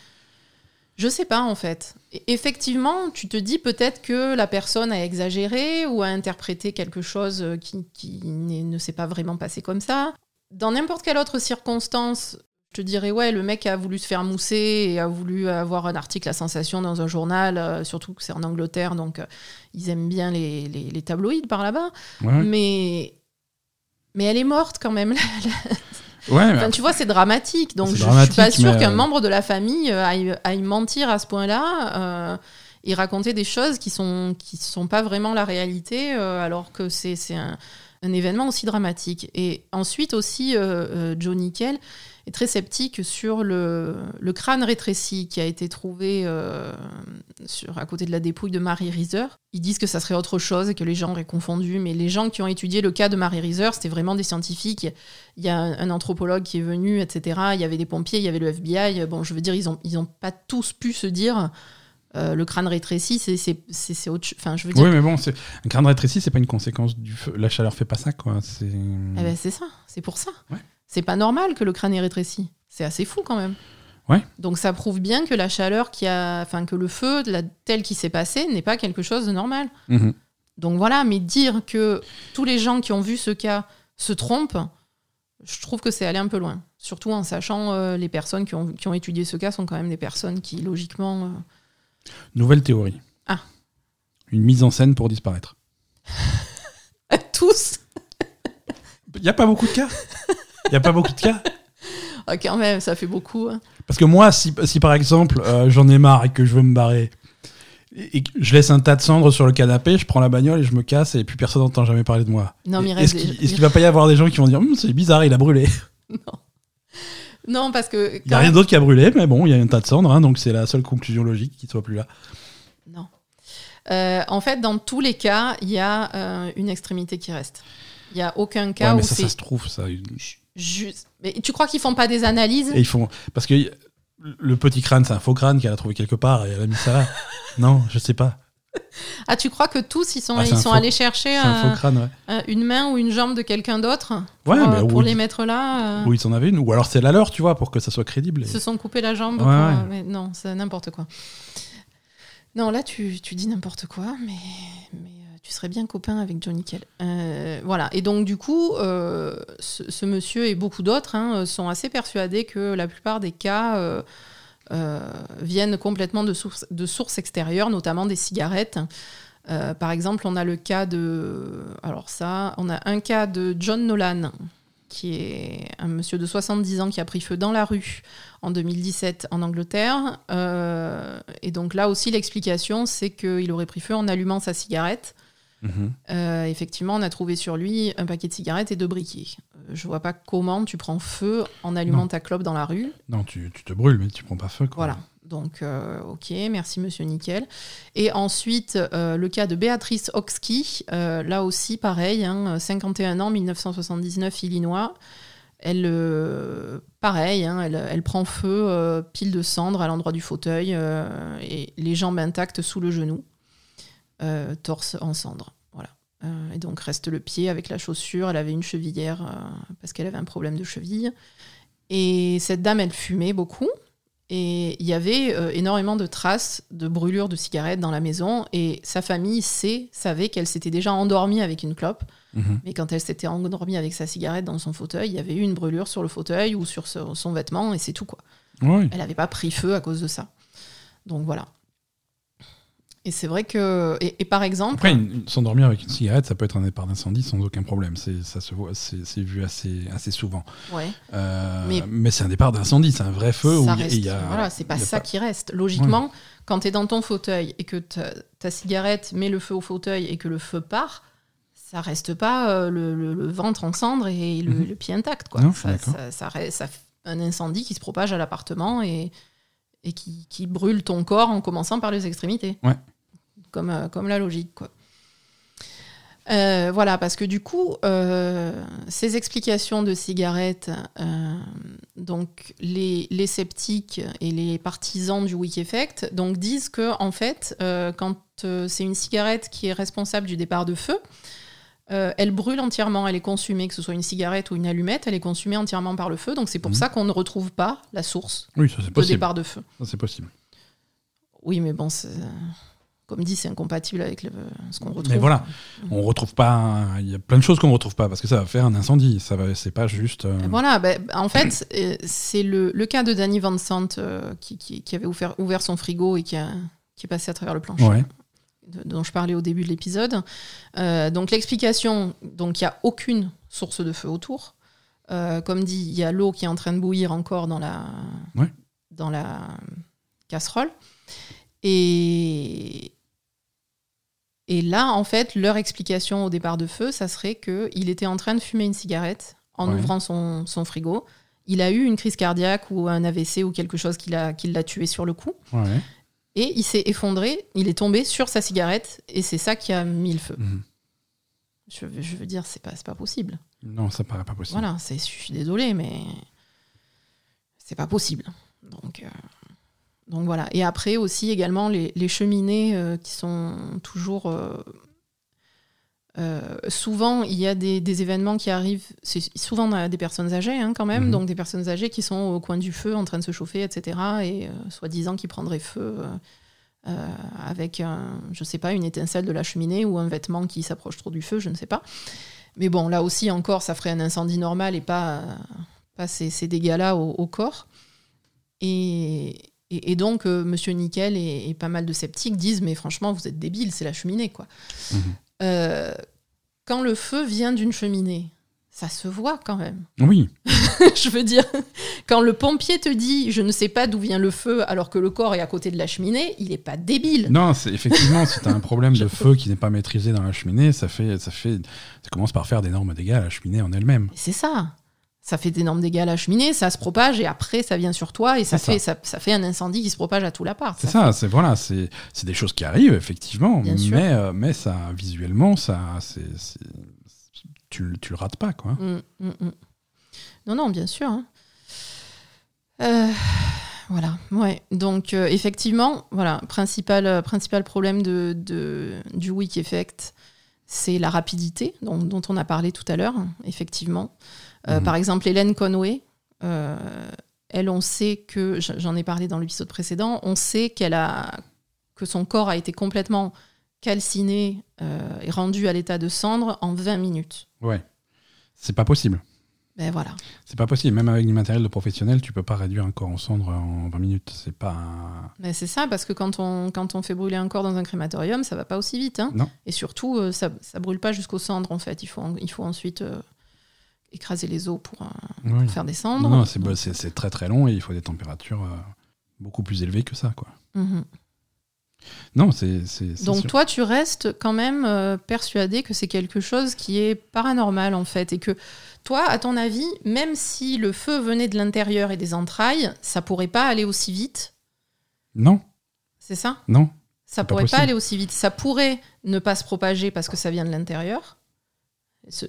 Je sais pas en fait. Et- Effectivement, tu te dis peut-être que la personne a exagéré ou a interprété quelque chose euh, qui, qui ne s'est pas vraiment passé comme ça. Dans n'importe quelle autre circonstance, je te dirais ouais, le mec a voulu se faire mousser et a voulu avoir un article à sensation dans un journal, euh, surtout que c'est en Angleterre, donc euh, ils aiment bien les, les- les tabloïds par là-bas. Ouais, Mais mais elle est morte quand même. (laughs) ouais, mais Enfin, tu vois, c'est dramatique. Donc, je, dramatique, je suis pas sûre qu'un euh, membre de la famille aille, aille mentir à ce point-là et raconter des choses qui sont qui sont pas vraiment la réalité, alors que c'est c'est un, un événement aussi dramatique. Et ensuite aussi, Joe Nickel est très sceptique sur le, le crâne rétréci qui a été trouvé euh, sur, à côté de la dépouille de Marie Reiser. Ils disent que ça serait autre chose et que les gens auraient confondu, mais les gens qui ont étudié le cas de Marie Reiser, c'était vraiment des scientifiques. Il y a un, un anthropologue qui est venu, etc. Il y avait des pompiers, il y avait le FBI. Bon, je veux dire, ils n'ont ils ont pas tous pu se dire euh, le crâne rétréci, c'est autre chose. Enfin, je veux dire, Oui, mais bon, un crâne rétréci, c'est pas une conséquence du feu. La chaleur fait pas ça, quoi. C'est. eh ben, c'est ça, c'est pour ça. Ouais. C'est pas normal que le crâne est rétréci. C'est assez fou quand même. Ouais. Donc ça prouve bien que la chaleur qui a, enfin que le feu la, tel qu'il s'est passé n'est pas quelque chose de normal. Mhm. Donc voilà, mais dire que tous les gens qui ont vu ce cas se trompent, je trouve que c'est aller un peu loin. Surtout en sachant euh, les personnes qui ont, qui ont étudié ce cas sont quand même des personnes qui logiquement. euh, Nouvelle théorie. Ah. Une mise en scène pour disparaître. (laughs) tous. Il y a pas beaucoup de cas? (laughs) Il y a pas beaucoup de cas. Ah, quand même, ça fait beaucoup. hein. Parce que moi, si, si par exemple euh, j'en ai marre et que je veux me barrer, et et que je laisse un tas de cendres sur le canapé, je prends la bagnole et je me casse et puis personne n'entend jamais parler de moi. Non, mais il Est-ce reste qu'il des- est-ce qu'il va pas y avoir des gens qui vont dire Hum, c'est bizarre, il a brûlé (laughs) Non, parce que. Il n'y a rien même- d'autre qui a brûlé, mais bon, il y a un tas de cendres, hein, donc c'est la seule conclusion logique qu'il soit plus là. Non. Euh, en fait, dans tous les cas, il y a euh, une extrémité qui reste. Il n'y a aucun cas Ouais, mais où ça, c'est ça se trouve, ça. Juste. Mais tu crois qu'ils font pas des analyses ils font. Parce que le petit crâne, c'est un faux crâne qu'elle a trouvé quelque part et elle a mis ça là. (laughs) non, je sais pas. Ah, tu crois que tous, ils sont, Ah, c'est ils sont faux- allés chercher un faux crâne, ouais. un- une main ou une jambe de quelqu'un d'autre pour, Ouais, euh, pour les mettre là euh, où ils en avaient une. Ou alors c'est la leur, tu vois, pour que ça soit crédible. et- Ils se sont coupés la jambe. Ouais, pour, ouais. euh, mais non, c'est n'importe quoi. Non, là, tu, tu dis n'importe quoi, mais, mais euh, tu serais bien copain avec Johnny Kell. Euh, voilà. Et donc, du coup, euh, ce, monsieur et beaucoup d'autres hein, sont assez persuadés que la plupart des cas euh, viennent complètement de sources, extérieures, notamment des cigarettes. Par exemple, on a le cas de. Alors, ça, on a un cas de John Nolan, qui est un monsieur de 70 ans qui a pris feu dans la rue en 2017 en Angleterre. Et donc là aussi, l'explication, c'est qu'il aurait pris feu en allumant sa cigarette. Euh, effectivement, on a trouvé sur lui un paquet de cigarettes et deux briquets. Euh, je vois pas comment tu prends feu en allumant Non. ta clope dans la rue. Non, tu, tu te brûles, mais tu prends pas feu. Quoi. Voilà. Donc, euh, ok, merci Monsieur Nickel. Et ensuite, euh, le cas de Béatrice Oxky, euh, là aussi pareil, hein, 51 ans, 1979, Illinois. Elle, pareil, hein, elle, elle prend feu, pile de cendres à l'endroit du fauteuil et les jambes intactes sous le genou, euh, torse en cendres. Voilà. Euh, et donc reste le pied avec la chaussure. Elle avait une chevillère euh, parce qu'elle avait un problème de cheville. Et cette dame, elle fumait beaucoup. Et il y avait énormément de traces de brûlures de cigarettes dans la maison. Et sa famille sait, savait qu'elle s'était déjà endormie avec une clope. Mhm. Mais quand elle s'était endormie avec sa cigarette dans son fauteuil, il y avait eu une brûlure sur le fauteuil ou sur son vêtement, et c'est tout. quoi. Elle n'avait pas pris feu à cause de ça. Donc voilà. Et c'est vrai que. Et, et par exemple. Après, s'endormir avec une cigarette, ça peut être un départ d'incendie sans aucun problème. C'est, ça se voit, c'est, vu assez, assez souvent. ouais, Euh, Mais- mais, c'est un départ d'incendie, c'est un vrai feu. où ça a- reste. y a- voilà, c'est pas il y a ça qui reste. Logiquement, quand tu es dans ton fauteuil et que ta, cigarette met le feu au fauteuil et que le feu part, ça reste pas euh, le, le- le ventre en cendres et le, Mhm. le pied intact. Quoi. Non, ça, ça, ça reste- ça un incendie qui se propage à l'appartement et, et qui, qui brûle ton corps en commençant par les extrémités. Ouais. Comme, euh, comme la logique. Quoi. Euh, voilà, parce que du coup, euh, ces explications de cigarettes euh, donc les, les, sceptiques et les partisans du Wick Effect donc, disent que en fait, quand c'est une cigarette qui est responsable du départ de feu, elle brûle entièrement, elle est consumée, que ce soit une cigarette ou une allumette, elle est consumée entièrement par le feu. Donc c'est pour Mhm. ça qu'on ne retrouve pas la source Oui, ça c'est de possible. départ de feu. C'est possible. Oui, mais bon, c'est- comme dit, c'est incompatible avec le- ce qu'on retrouve. Mais voilà, on retrouve pas. Il y a plein de choses qu'on retrouve pas parce que ça va faire un incendie. Ça va, c'est pas juste. euh, Voilà, ben, en (clears throat) fait, euh, c'est le, le cas de Danny Van Sant euh, qui, qui- qui avait ouvert, ouvert son frigo et qui, a- qui est passé à travers le plancher. Ouais. de- dont je parlais au début de l'épisode. Euh, donc l'explication, donc il n'y a aucune source de feu autour. Comme dit, il y a l'eau qui est en train de bouillir encore dans la, Ouais. dans la casserole. Et, et là, en fait, leur explication au départ de feu, ça serait qu'il était en train de fumer une cigarette en Ouais. ouvrant son, son frigo. Il a eu une crise cardiaque ou un AVC ou quelque chose qui l'a qui l'a tué sur le coup. Ouais. Et il s'est effondré, il est tombé sur sa cigarette et c'est ça qui a mis le feu. Mhm. Je, veux- je veux dire, c'est pas, c'est pas possible. Non, ça paraît pas possible. Voilà, c'est, je suis désolée, mais c'est pas possible. Donc, euh, donc voilà. Et après aussi également les, les cheminées euh, qui sont toujours. euh, euh, souvent, il y a des, des événements qui arrivent, c'est souvent on a des personnes âgées hein, quand même, Mhm. donc des personnes âgées qui sont au coin du feu en train de se chauffer, etc. Et soi-disant qui prendraient feu avec, un, je sais pas, une étincelle de la cheminée ou un vêtement qui s'approche trop du feu, je ne sais pas. Mais bon, là aussi encore, ça ferait un incendie normal et pas, pas ces, ces dégâts-là au, au corps. Et, et, et donc, euh, Monsieur Nickel et, et pas mal de sceptiques disent Mais franchement, vous êtes débiles, c'est la cheminée, quoi. Mhm. Euh, quand le feu vient d'une cheminée, ça se voit quand même. Oui, (laughs) je veux dire, quand le pompier te dit je ne sais pas d'où vient le feu alors que le corps est à côté de la cheminée, il est pas débile. non, c'est effectivement si t'as un problème de (laughs) feu qui n'est pas maîtrisé dans la cheminée, ça fait, ça fait, ça commence par faire d'énormes dégâts à la cheminée en elle-même. C'est ça. Ça fait d'énormes dégâts à la cheminée, ça se propage et après ça vient sur toi et ça fait, ça. Ça, fait un incendie qui se propage à tout l'appart. C'est ça, c'est voilà, c'est des choses qui arrivent effectivement, Bien mais euh, mais ça visuellement, ça, c'est tu, tu le rates pas quoi. Mm, mm, mm. Non, non, bien sûr. hein. Euh, voilà, ouais. Donc, euh, effectivement, voilà, principal, principal problème de, de- du Week Effect, c'est la rapidité, dont, dont on a parlé tout à l'heure, effectivement. Euh, Mhm. Par exemple, Hélène Conway, euh, elle, on sait que, j'en ai parlé dans l'épisode précédent, on sait qu'elle a, que son corps a été complètement calciné euh, et rendu à l'état de cendre en 20 minutes. Ouais, c'est pas possible. Ben voilà. C'est pas possible. Même avec du matériel de professionnel, tu peux pas réduire un corps en cendres en 20 minutes. C'est pas. Mais c'est ça, parce que quand on, quand on fait brûler un corps dans un crématorium, ça va pas aussi vite. hein. Non. Et surtout, ça, ça brûle pas jusqu'aux cendres, en fait. Il faut, il faut ensuite euh, écraser les os pour, euh, Oui. pour faire des cendres. Non, non, c'est très très long et il faut des températures euh, beaucoup plus élevées que ça quoi. Mhm. Non, c'est Donc sûr. toi, tu restes quand même euh, persuadé que c'est quelque chose qui est paranormal, en fait. Et que toi, à ton avis, même si le feu venait de l'intérieur et des entrailles, ça pourrait pas aller aussi vite? Non, C'est ça? Non. Ça pourrait pas aller aussi vite. Ça pourrait ne pas se propager parce que ça vient de l'intérieur.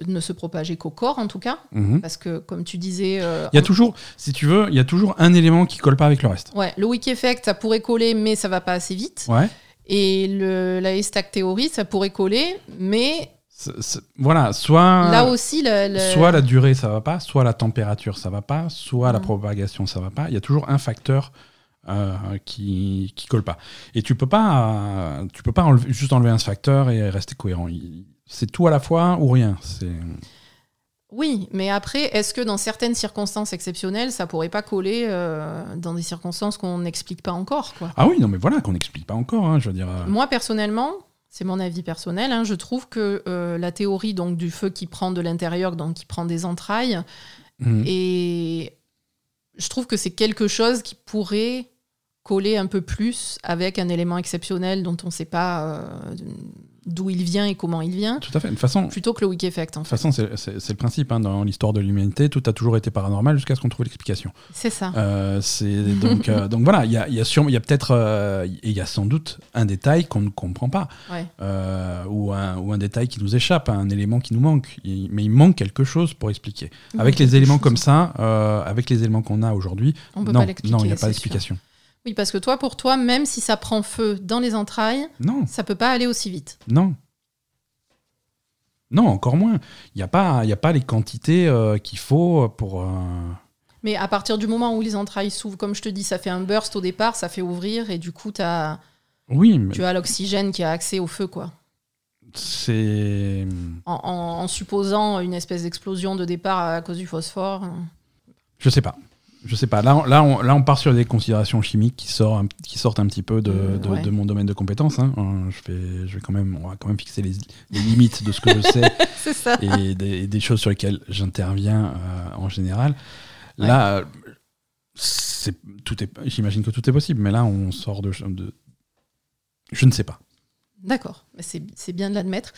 Ne se propager qu'au corps, en tout cas. Mhm. Parce que, comme tu disais. euh, Il y a toujours, si tu veux, il y a toujours un élément qui colle pas avec le reste. Ouais, le Wiki Effect, ça pourrait coller, mais ça va pas assez vite. Ouais. Et le, la Haystack Theory, ça pourrait coller, mais voilà, soit là aussi, le, le- soit la durée ça va pas, soit la température ça va pas, soit la propagation ça va pas. Il y a toujours un facteur euh, qui qui colle pas. Et tu peux pas tu peux pas enlever- juste enlever un facteur et rester cohérent. Il- C'est tout à la fois ou rien. C'est Oui, mais après, est-ce que dans certaines circonstances exceptionnelles, ça pourrait pas coller euh, dans des circonstances qu'on n'explique pas encore, quoi? Ah oui non mais voilà qu'on n'explique pas encore. hein, je veux dire. euh, Moi, personnellement, c'est mon avis personnel, hein, je trouve que euh, la théorie donc, du feu qui prend de l'intérieur, donc qui prend des entrailles, mhm. et je trouve que c'est quelque chose qui pourrait coller un peu plus avec un élément exceptionnel dont on ne sait pas, d'où il vient et comment il vient, Tout à fait. De façon, plutôt que le weak effect. En de toute façon c'est le principe. hein, dans l'histoire de l'humanité, tout a toujours été paranormal jusqu'à ce qu'on trouve l'explication. C'est ça. Euh, c'est donc, euh, donc voilà, il y a, y a, sûrement- il y a peut-être, euh, et il y a sans doute un détail qu'on ne comprend pas, Ouais. euh, ou, un, ou un détail qui nous échappe, un élément qui nous manque. Il- mais il manque quelque chose pour expliquer. Avec les éléments chose. comme ça, euh, avec les éléments qu'on a aujourd'hui, non, il n'y a pas d'explication. Oui, parce que toi, pour toi, même si ça prend feu dans les entrailles, Non, ça peut pas aller aussi vite. non. Non, encore moins. Il n'y a, pas- il y a pas les quantités euh, qu'il faut pour. euh, Mais à partir du moment où les entrailles s'ouvrent, comme je te dis, ça fait un burst au départ, ça fait ouvrir et du coup, as, Oui, mais tu as l'oxygène qui a accès au feu, quoi. c'est. En, en- en supposant une espèce d'explosion de départ à cause du phosphore. Je sais pas. Je sais pas. Là, on, là, on, là, on part sur des considérations chimiques qui, sortent un, qui sortent un petit peu de, Euh, de- ouais. de mon domaine de compétences. hein. Euh, Je vais, je vais quand même, on va quand même fixer les, les limites de ce que je sais (laughs) ça. et des, choses sur lesquelles j'interviens euh, en général. Là, c'est tout est. J'imagine que tout est possible, mais là, on sort de. de je ne sais pas. D'accord, c'est bien de l'admettre.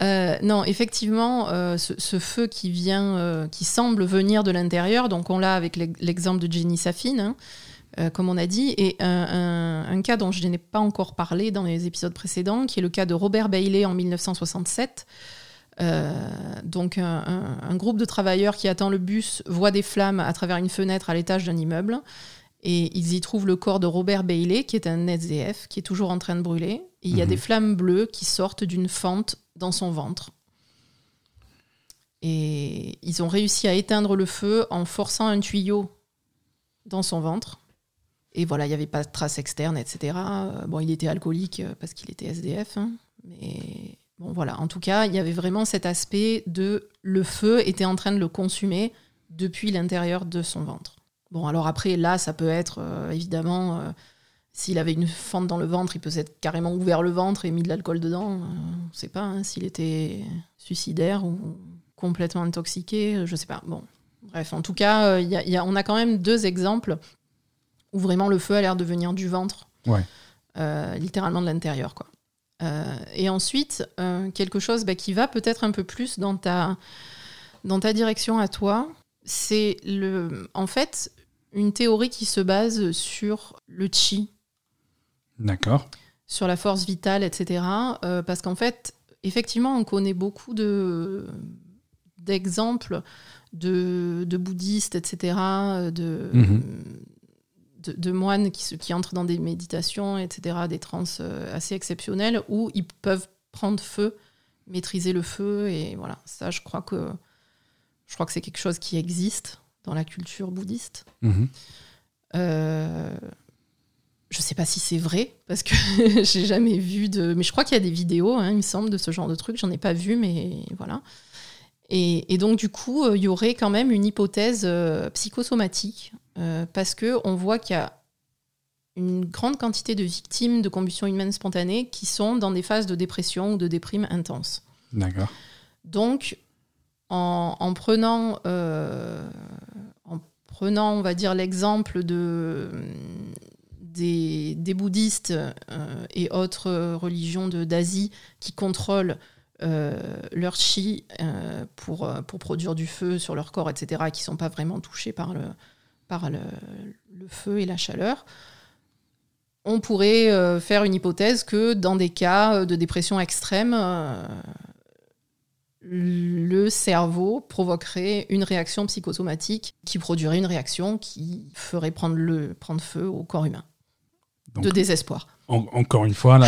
Euh, non, effectivement, euh, ce, ce feu qui vient, euh, qui semble venir de l'intérieur, donc on l'a avec l'ex- l'exemple de Jenny Safin, hein, comme on a dit, et un, un- un cas dont je n'ai pas encore parlé dans les épisodes précédents, qui est le cas de Robert Bailey en 1967. Euh, donc un, groupe de travailleurs qui attend le bus voit des flammes à travers une fenêtre à l'étage d'un immeuble. Et ils y trouvent le corps de Robert Bailey, qui est un SDF, qui est toujours en train de brûler. Et il y a Mhm. des flammes bleues qui sortent d'une fente dans son ventre. Et ils ont réussi à éteindre le feu en forçant un tuyau dans son ventre. Et voilà, il n'y avait pas de traces externes, etc. Euh, Bon, il était alcoolique euh, parce qu'il était SDF. hein. mais bon, voilà. En tout cas, il y avait vraiment cet aspect de le feu était en train de le consumer depuis l'intérieur de son ventre. Bon, alors après, là, ça peut être euh, évidemment, s'il avait une fente dans le ventre, il peut s'être carrément ouvert le ventre et mis de l'alcool dedans. Euh, on ne sait pas hein, s'il était suicidaire ou complètement intoxiqué, euh, je sais pas. Bon, bref, en tout cas, euh, il y a- il y a- on a quand même deux exemples où vraiment le feu a l'air de venir du ventre, Ouais. Euh, littéralement de l'intérieur, quoi. Euh, et ensuite, euh, quelque chose bah, qui va peut-être un peu plus dans ta, dans ta direction à toi, c'est le, en fait une théorie qui se base sur le chi, D'accord. sur la force vitale, etc. Euh, parce qu'en fait, effectivement, on connaît beaucoup de d'exemples de, de bouddhistes, etc., de, Mhm. de, de moines qui, entrent dans des méditations, etc., des transes euh, assez exceptionnelles, où ils peuvent prendre feu, maîtriser le feu, et voilà. Ça, je crois que, je crois que c'est quelque chose qui existe dans la culture bouddhiste. Mhm. Euh, je sais pas si c'est vrai, parce que (laughs) j'ai jamais vu de. Mais je crois qu'il y a des vidéos, hein, il me semble, de ce genre de truc. J'en ai pas vu, mais voilà. Et, et donc, du coup, euh, il y aurait quand même une hypothèse euh, psychosomatique, euh, parce que on voit qu'il y a une grande quantité de victimes de combustion humaine spontanée qui sont dans des phases de dépression ou de déprime intense. D'accord. Donc, en, en prenant, en prenant, on va dire, l'exemple de, des, bouddhistes euh, et autres religions d'Asie qui contrôlent euh, leur chi euh, pour, produire du feu sur leur corps, etc., et qui ne sont pas vraiment touchés par le, feu et la chaleur, on pourrait faire une hypothèse que dans des cas de dépression extrême, le cerveau provoquerait une réaction psychosomatique qui produirait une réaction qui ferait prendre feu au corps humain. Donc, de désespoir. en- encore une fois, là,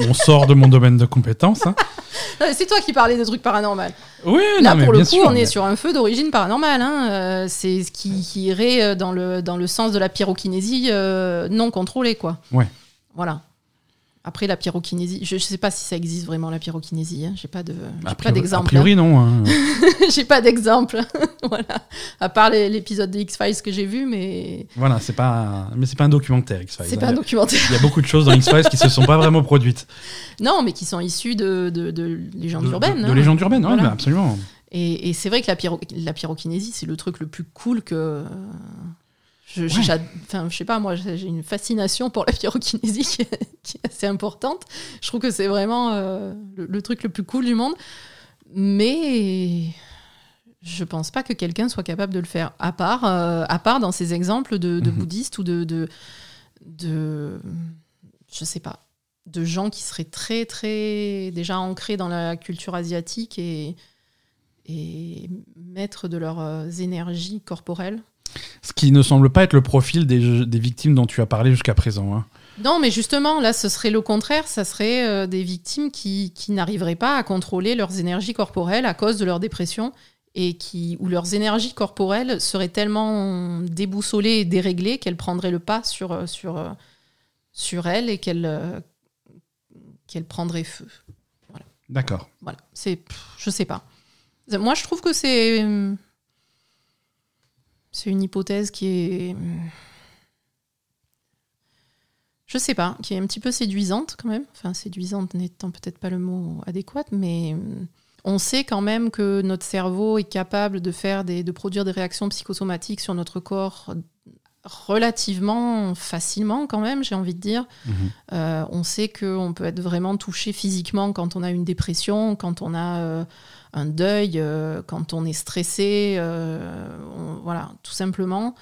on, on sort de mon domaine de compétences. hein. (laughs) C'est toi qui parlais de trucs paranormaux. Oui, Là, non, pour le coup, sûr, on mais- est sur un feu d'origine paranormale. hein. Euh, c'est ce qui, qui irait euh, dans le, dans le sens de la pyrokinésie euh, non contrôlée. Quoi. Ouais. Voilà. Après, la pyrokinésie, je ne sais pas si ça existe vraiment, la pyrokinésie. Hein. J'ai pas de- j'ai A pas d'exemple. a priori, non. hein. (laughs) j'ai pas d'exemple. (laughs) voilà. À part l'épisode de X-Files que j'ai vu, mais voilà, c'est pas, mais c'est pas un documentaire X-Files. c'est hein. pas un documentaire. Il y a beaucoup de choses dans X-Files qui se sont pas vraiment produites. (laughs) Non, mais qui sont issus de, de, de légendes De- urbaines. De, hein. légendes urbaines, oui, Voilà. bah, absolument. Et, et c'est vrai que la, pyro- la pyrokinésie, c'est le truc le plus cool que. Je, enfin, je sais pas, moi, j'ai une fascination pour la pyrokinésie qui est, qui est, assez importante. Je trouve que c'est vraiment le, le, truc le plus cool du monde. Mais je pense pas que quelqu'un soit capable de le faire, à part, euh, à part dans ces exemples de, mhm. bouddhistes ou de, de, de, je sais pas, de gens qui seraient très, très déjà ancrés dans la culture asiatique et, et maîtres de leurs euh, énergies corporelles. Ce qui ne semble pas être le profil des, des victimes dont tu as parlé jusqu'à présent. Hein. Non, mais justement, là, ce serait le contraire. Ça serait euh, des victimes qui, qui n'arriveraient pas à contrôler leurs énergies corporelles à cause de leur dépression et qui, où leurs énergies corporelles seraient tellement déboussolées et déréglées qu'elles prendraient le pas sur, euh, sur, euh, sur elles et qu'elles euh, qu'elles prendraient feu. D'accord. Voilà. C'est, je sais pas. Moi, je trouve que c'est c'est une hypothèse qui est je sais pas, qui est un petit peu séduisante quand même. Enfin, séduisante n'étant peut-être pas le mot adéquat, mais on sait quand même que notre cerveau est capable de faire des, de produire des réactions psychosomatiques sur notre corps relativement facilement quand même, j'ai envie de dire. Mhm. Euh, on sait qu'on peut être vraiment touché physiquement quand on a une dépression, quand on a euh, un deuil, euh, quand on est stressé, voilà, tout simplement.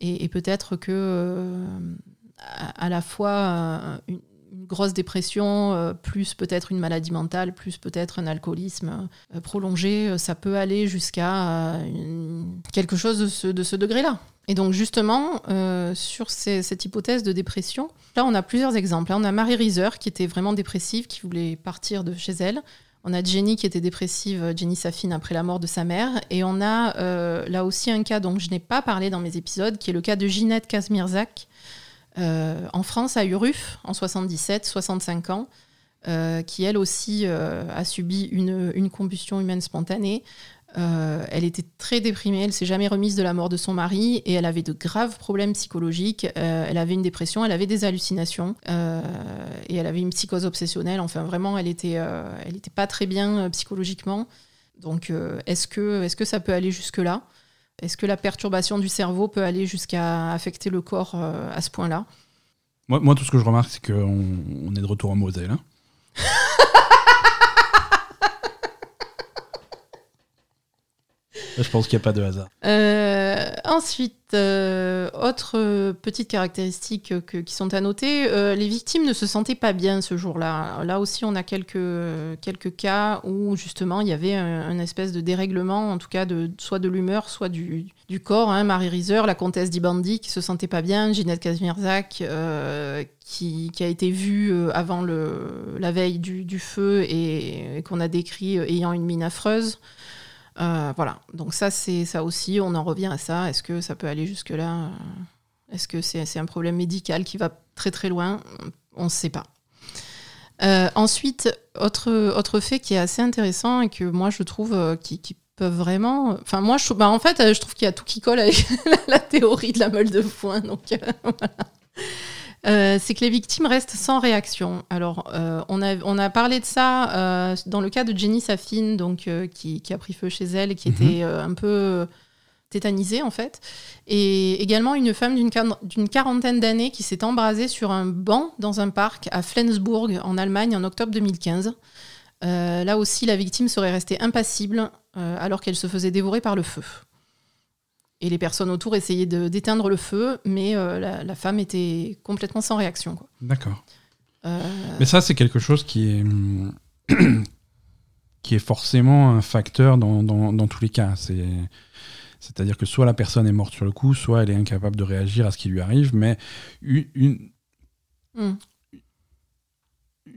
Et, peut-être que à, la fois une, grosse dépression, euh, plus peut-être une maladie mentale, plus peut-être un alcoolisme euh, prolongé, euh, ça peut aller jusqu'à quelque chose de ce, de ce degré-là. Et donc justement, sur cette hypothèse de dépression, là on a plusieurs exemples. on a Marie Rieser qui était vraiment dépressive, qui voulait partir de chez elle. On a Jenny qui était dépressive, Jenny Safin, après la mort de sa mère. Et on a là aussi un cas dont je n'ai pas parlé dans mes épisodes, qui est le cas de Ginette Kazmirzak, euh, en France, à Uruf, en 77, 65 ans, euh, qui elle aussi euh, a subi une, combustion humaine spontanée. Elle était très déprimée, elle s'est jamais remise de la mort de son mari et elle avait de graves problèmes psychologiques. elle avait une dépression, elle avait des hallucinations et elle avait une psychose obsessionnelle. Enfin, vraiment, elle était, elle était pas très bien psychologiquement. Donc, est-ce que, est que ça peut aller jusque-là? Est-ce que la perturbation du cerveau peut aller jusqu'à affecter le corps euh, à ce point-là? Moi, moi, tout ce que je remarque, c'est qu'on on est de retour en Moselle. Hein. Je pense qu'il n'y a pas de hasard. Euh, ensuite, euh, autre petite caractéristique qui sont à noter, euh, les victimes ne se sentaient pas bien ce jour-là. Là aussi, on a quelques, cas où justement il y avait un, espèce de dérèglement, en tout cas soit de l'humeur, soit du, du corps. Hein. Marie Rieser, la comtesse d'Ibandi qui se sentait pas bien, Ginette Kazmierzak qui, a été vue avant la veille du, feu et qu'on a décrit ayant une mine affreuse. Euh, voilà, donc ça, c'est ça aussi, on en revient à ça. Est-ce que ça peut aller jusque-là Est-ce que c'est un problème médical qui va très très loin? On ne sait pas. Euh, ensuite, autre, fait qui est assez intéressant et que moi je trouve euh, qui, qui peuvent vraiment. Enfin, moi, bah, en fait, je trouve qu'il y a tout qui colle avec (laughs) la théorie de la meule de foin. Donc. (laughs) Euh, c'est que les victimes restent sans réaction. Alors, euh, on, a, on, a, parlé de ça euh, dans le cas de Jenny Safin, donc, qui, a pris feu chez elle et qui mhm. était un peu tétanisée, en fait. Et également une femme d'une quarantaine d'années qui s'est embrasée sur un banc dans un parc à Flensburg, en Allemagne, en octobre 2015. là aussi, la victime serait restée impassible alors qu'elle se faisait dévorer par le feu. Et les personnes autour essayaient d'éteindre le feu, mais euh, la, femme était complètement sans réaction. D'accord. Euh, mais ça, c'est quelque chose qui est, (clears throat) qui est forcément un facteur dans, dans, tous les cas. C'est-à-dire que soit la personne est morte sur le coup, soit elle est incapable de réagir à ce qui lui arrive, mais une, une,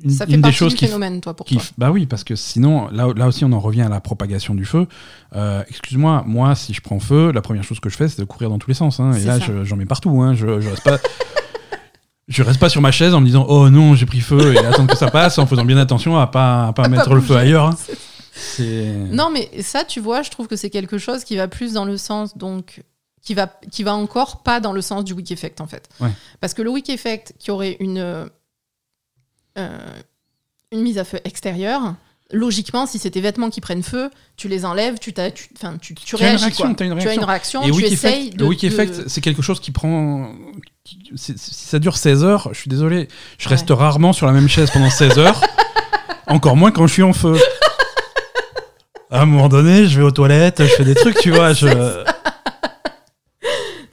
hmm ça fait partie du phénomène, toi, pour toi. Bah oui, parce que sinon, là, là aussi, on en revient à la propagation du feu. Euh, excuse-moi, moi, si je prends feu, la première chose que je fais, c'est de courir dans tous les sens. Hein. et là, j'en mets partout. Hein. Je, je reste pas. (laughs) je reste pas sur ma chaise en me disant oh non j'ai pris feu et attendre que ça passe en faisant bien attention à pas à pas mettre le feu ailleurs. Hein. (laughs) Non mais ça tu vois je trouve que c'est quelque chose qui va plus dans le sens donc qui va qui va encore pas dans le sens du weak effect en fait. Parce que le weak effect qui aurait une euh, une mise à feu extérieure logiquement, si c'est tes vêtements qui prennent feu, tu les enlèves, tu, t'as- tu, enfin, tu, tu Tu as une réagis. réaction, quoi. t'as une Tu as une réaction, Et tu Wiki essayes Effect, de. le Wiki de- Effect, c'est quelque chose qui prend. si ça dure 16 heures, je suis désolé, je reste Ouais. rarement sur la même chaise pendant 16 heures. (laughs) Encore moins quand je suis en feu. À un moment donné, je vais aux toilettes, je fais des trucs, tu vois. Je... (laughs)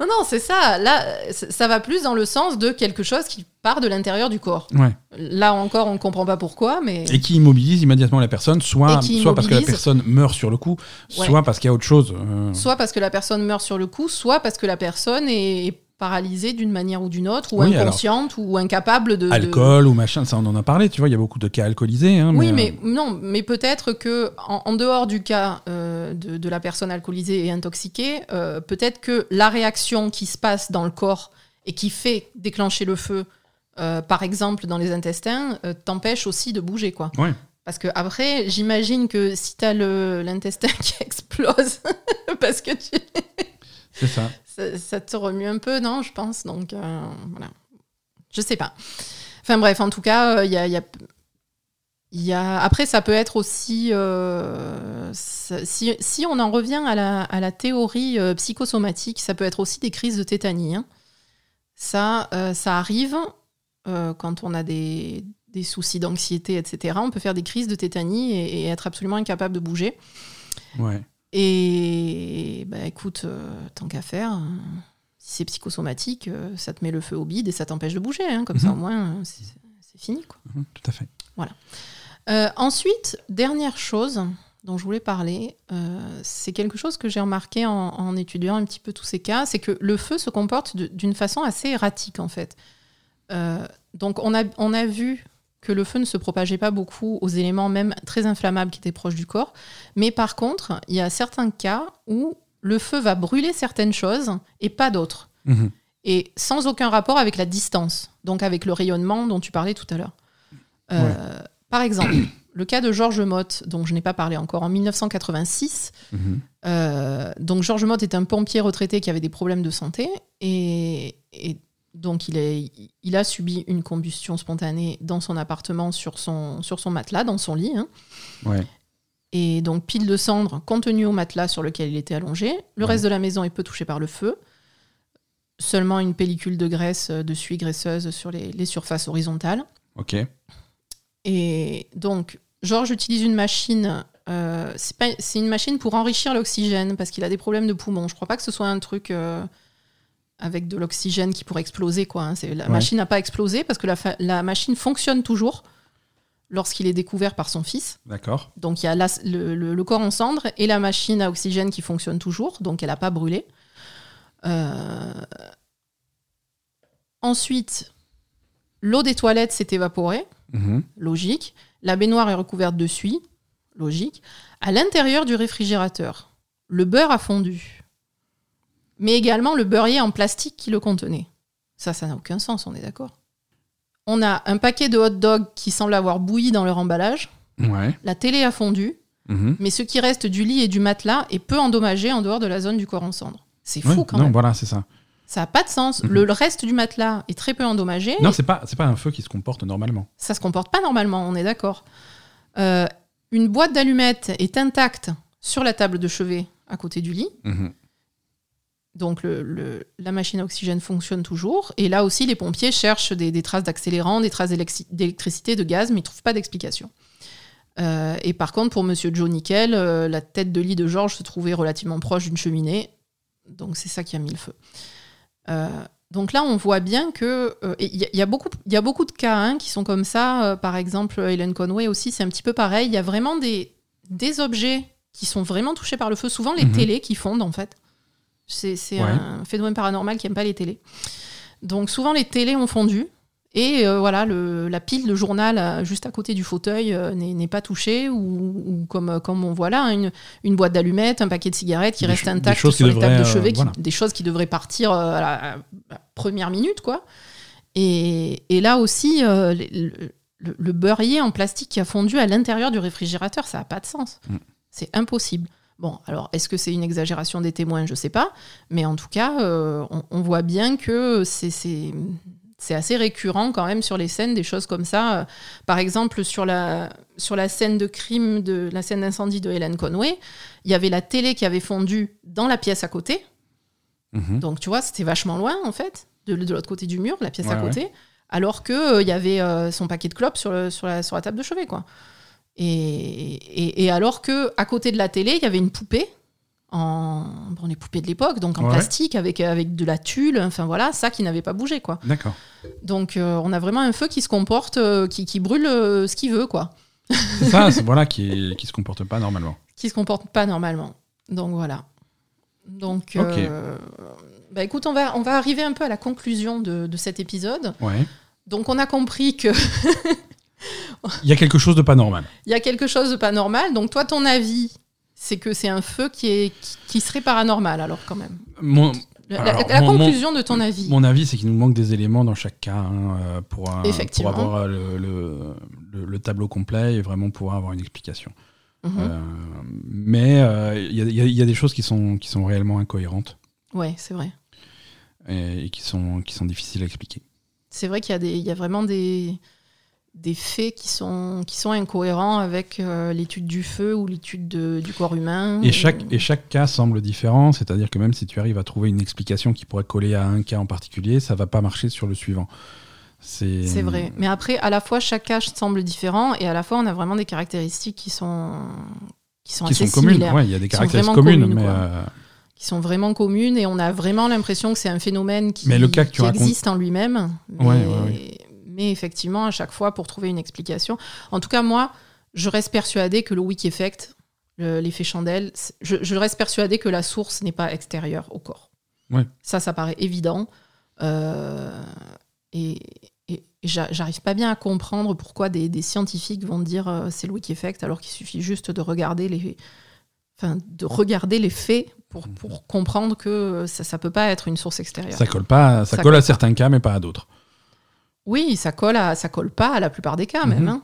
Non, non, c'est ça. Là, ça va plus dans le sens de quelque chose qui part de l'intérieur du corps. Ouais. Là encore, on ne comprend pas pourquoi, mais. Et qui immobilise immédiatement la personne, soit, parce que la personne meurt sur le coup, Ouais. soit parce qu'il y a autre chose. euh, Soit parce que la personne meurt sur le coup, soit parce que la personne est est paralysée d'une manière ou d'une autre, ou Oui, alors- inconsciente, ou incapable de. de- alcool ou machin, ça on en a parlé, tu vois, il y a beaucoup de cas alcoolisés. hein, Oui, euh, mais non, mais peut-être que en, en dehors du cas euh, de, de la personne alcoolisée et intoxiquée, euh, peut-être que la réaction qui se passe dans le corps et qui fait déclencher le feu, euh, par exemple dans les intestins, euh, t'empêche aussi de bouger, quoi. Ouais. Parce que après, j'imagine que si t'as l'intestin (laughs) qui explose, parce que tu, C'est ça. ça, ça te remue un peu, non Je pense? Donc euh, voilà. Je sais pas. Enfin bref, en tout cas, euh, il y a, il y a- il y a- Après, ça peut être aussi. euh, si, si on en revient à la, à la théorie euh, psychosomatique, ça peut être aussi des crises de tétanie. hein. Ça, euh, ça arrive quand on a des, des soucis d'anxiété, etc. On peut faire des crises de tétanie et, et être absolument incapable de bouger. Ouais. Et bah écoute, euh, tant qu'à faire, euh, si c'est psychosomatique, euh, ça te met le feu au bide et ça t'empêche de bouger. hein, comme ça, Mhm. au moins, euh, c'est fini. Quoi. Mhm, tout à fait. Euh, ensuite, dernière chose dont je voulais parler, c'est quelque chose que j'ai remarqué en, en étudiant un petit peu tous ces cas, c'est que le feu se comporte d'une façon assez erratique en fait. Donc on a, on a vu que le feu ne se propageait pas beaucoup aux éléments même très inflammables qui étaient proches du corps, mais par contre, il y a certains cas où le feu va brûler certaines choses et pas d'autres, Mhm. et sans aucun rapport avec la distance, donc avec le rayonnement dont tu parlais tout à l'heure. Euh, Par exemple, (coughs) le cas de Georges Motte, dont je n'ai pas parlé encore, en 1986. Mhm. Euh, donc Georges Motte est un pompier retraité qui avait des problèmes de santé et, et donc il, est, il a subi une combustion spontanée dans son appartement sur son, sur son matelas, dans son lit. hein. Ouais. Et donc pile de cendres contenues au matelas sur lequel il était allongé. Le Ouais. reste de la maison est peu touché par le feu. Seulement une pellicule de graisse, euh, de suie graisseuse sur les, les surfaces horizontales. Ok. Et donc, Georges utilise une machine. euh, c'est une machine pour enrichir l'oxygène parce qu'il a des problèmes de poumons. Je crois pas que ce soit un truc euh, avec de l'oxygène qui pourrait exploser. Quoi, hein. La Ouais. machine n'a pas explosé parce que la, machine fonctionne toujours lorsqu'il est découvert par son fils. D'accord. Donc il y a la- le, le- le corps en cendres et la machine à oxygène qui fonctionne toujours, donc elle n'a pas brûlé. Euh, Ensuite, l'eau des toilettes s'est évaporée, Mhm. logique. La baignoire est recouverte de suie, logique. À l'intérieur du réfrigérateur, le beurre a fondu, mais également le beurrier en plastique qui le contenait. Ça, ça n'a aucun sens, on est d'accord. On a un paquet de hot dogs qui semble avoir bouilli dans leur emballage. Ouais. La télé a fondu, Mhm. mais ce qui reste du lit et du matelas est peu endommagé en dehors de la zone du corps en cendres. C'est fou Ouais, quand non, même. voilà, c'est ça. Ça n'a pas de sens. Mhm. Le, le reste du matelas est très peu endommagé. Non, c'est pas, c'est pas un feu qui se comporte normalement. Ça se comporte pas normalement, on est d'accord. Euh, une boîte d'allumettes est intacte sur la table de chevet à côté du lit. Mhm. Donc le- le- la machine à oxygène fonctionne toujours. Et là aussi, les pompiers cherchent des, des traces d'accélérant, des traces d'électri- d'électricité, de gaz, mais ils ne trouvent pas d'explication. Euh, et par contre, pour Monsieur Joe Nickel, euh, la tête de lit de Georges se trouvait relativement proche d'une cheminée. Donc c'est ça qui a mis le feu. Euh, donc là, on voit bien que il y, a- il y a beaucoup, il y a beaucoup de cas hein, qui sont comme ça. Par exemple, Helen Conway aussi, c'est un petit peu pareil. Il y a vraiment des, des objets qui sont vraiment touchés par le feu. Souvent, les Mhm. télés qui fondent en fait. C'est Ouais. un phénomène paranormal qui n'aime pas les télés. Donc souvent, les télés ont fondu. Et euh, voilà, le- la pile de journal euh, juste à côté du fauteuil euh, n'est pas touchée, ou, ou comme, comme on voit là, hein, une, une boîte d'allumettes, un paquet de cigarettes qui Des reste intact sur les tables de euh, chevet, qui- des choses qui devraient partir à, la, à la première minute, quoi. Et, et là aussi, le, le- le beurrier en plastique qui a fondu à l'intérieur du réfrigérateur, ça n'a pas de sens. Mm. C'est impossible. Bon, alors est-ce que c'est une exagération des témoins? Je sais pas. Mais en tout cas, euh, on, on voit bien que c'est- assez récurrent quand même sur les scènes, des choses comme ça. Euh, Par exemple, sur la, sur la scène de crime, de la scène d'incendie de Hélène Conway, il y avait la télé qui avait fondu dans la pièce à côté. Mhm. Donc, tu vois, c'était vachement loin, en fait, de, de l'autre côté du mur, la pièce à Ouais, côté. Alors que euh, il y avait euh, son paquet de clopes sur, le- sur, la, sur la table de chevet, quoi. Et, et, et alors que à côté de la télé, il y avait une poupée en bon, les poupées de l'époque, donc en Ouais. plastique avec avec de la tulle, enfin voilà, ça qui n'avait pas bougé, quoi. D'accord. Donc euh, on a vraiment un feu qui se comporte, euh, qui, qui brûle euh, ce qu'il veut, quoi. C'est ça, c'est- voilà, qui, qui se comporte pas normalement. (laughs) Qui se comporte pas normalement. Donc voilà. Donc, bah écoute, on va, on va arriver un peu à la conclusion de, de cet épisode. Ouais. Donc on a compris qu'il (laughs) Il y a quelque chose de pas normal. y a quelque chose de pas normal. Donc toi, ton avis, c'est que c'est un feu qui, est, qui, qui serait paranormal, alors quand même. Mon, La, Alors, la- la mon- mon- conclusion de ton avis. mon avis, c'est qu'il nous manque des éléments dans chaque cas hein, euh, pour, euh, pour avoir euh, le, le- le- le tableau complet et vraiment pouvoir avoir une explication. Mhm. Euh, mais euh, il y, a- il y a- il y a des choses qui sont, qui sont réellement incohérentes Ouais, c'est vrai. et, et qui, sont, qui sont difficiles à expliquer. C'est vrai qu'il y, a des- il y a vraiment des, des faits qui sont, qui sont incohérents avec euh, l'étude du feu ou l'étude de- du corps humain. Et chaque, et chaque cas semble différent, c'est-à-dire que même si tu arrives à trouver une explication qui pourrait coller à un cas en particulier, ça va pas marcher sur le suivant. C'est vrai. Mais après, à la fois, chaque cas semble différent et à la fois, on a vraiment des caractéristiques qui sont, qui sont qui assez sont communes. Ouais, il y a des caractéristiques vraiment communes, communes, mais euh, Qui sont vraiment communes et on a vraiment l'impression que c'est un phénomène qui, Mais le cas que tu qui racontes- existe en lui-même. Ouais, ouais, mais effectivement, à chaque fois, pour trouver une explication. En tout cas, moi, je reste persuadée que le wiki effect, le- l'effet chandelle, je, je reste persuadée que la source n'est pas extérieure au corps. Ouais. Ça, ça paraît évident. Euh, et et j'a- j'arrive pas bien à comprendre pourquoi des, des scientifiques vont dire euh, c'est le wiki effect alors qu'il suffit juste de regarder les, enfin, de regarder les faits pour, pour comprendre que ça, ça peut pas être une source extérieure. ça colle pas, ça, Ça colle colle à certains cas, mais pas à d'autres. Oui, ça colle, à, ça colle pas à la plupart des cas même, Mhm. hein.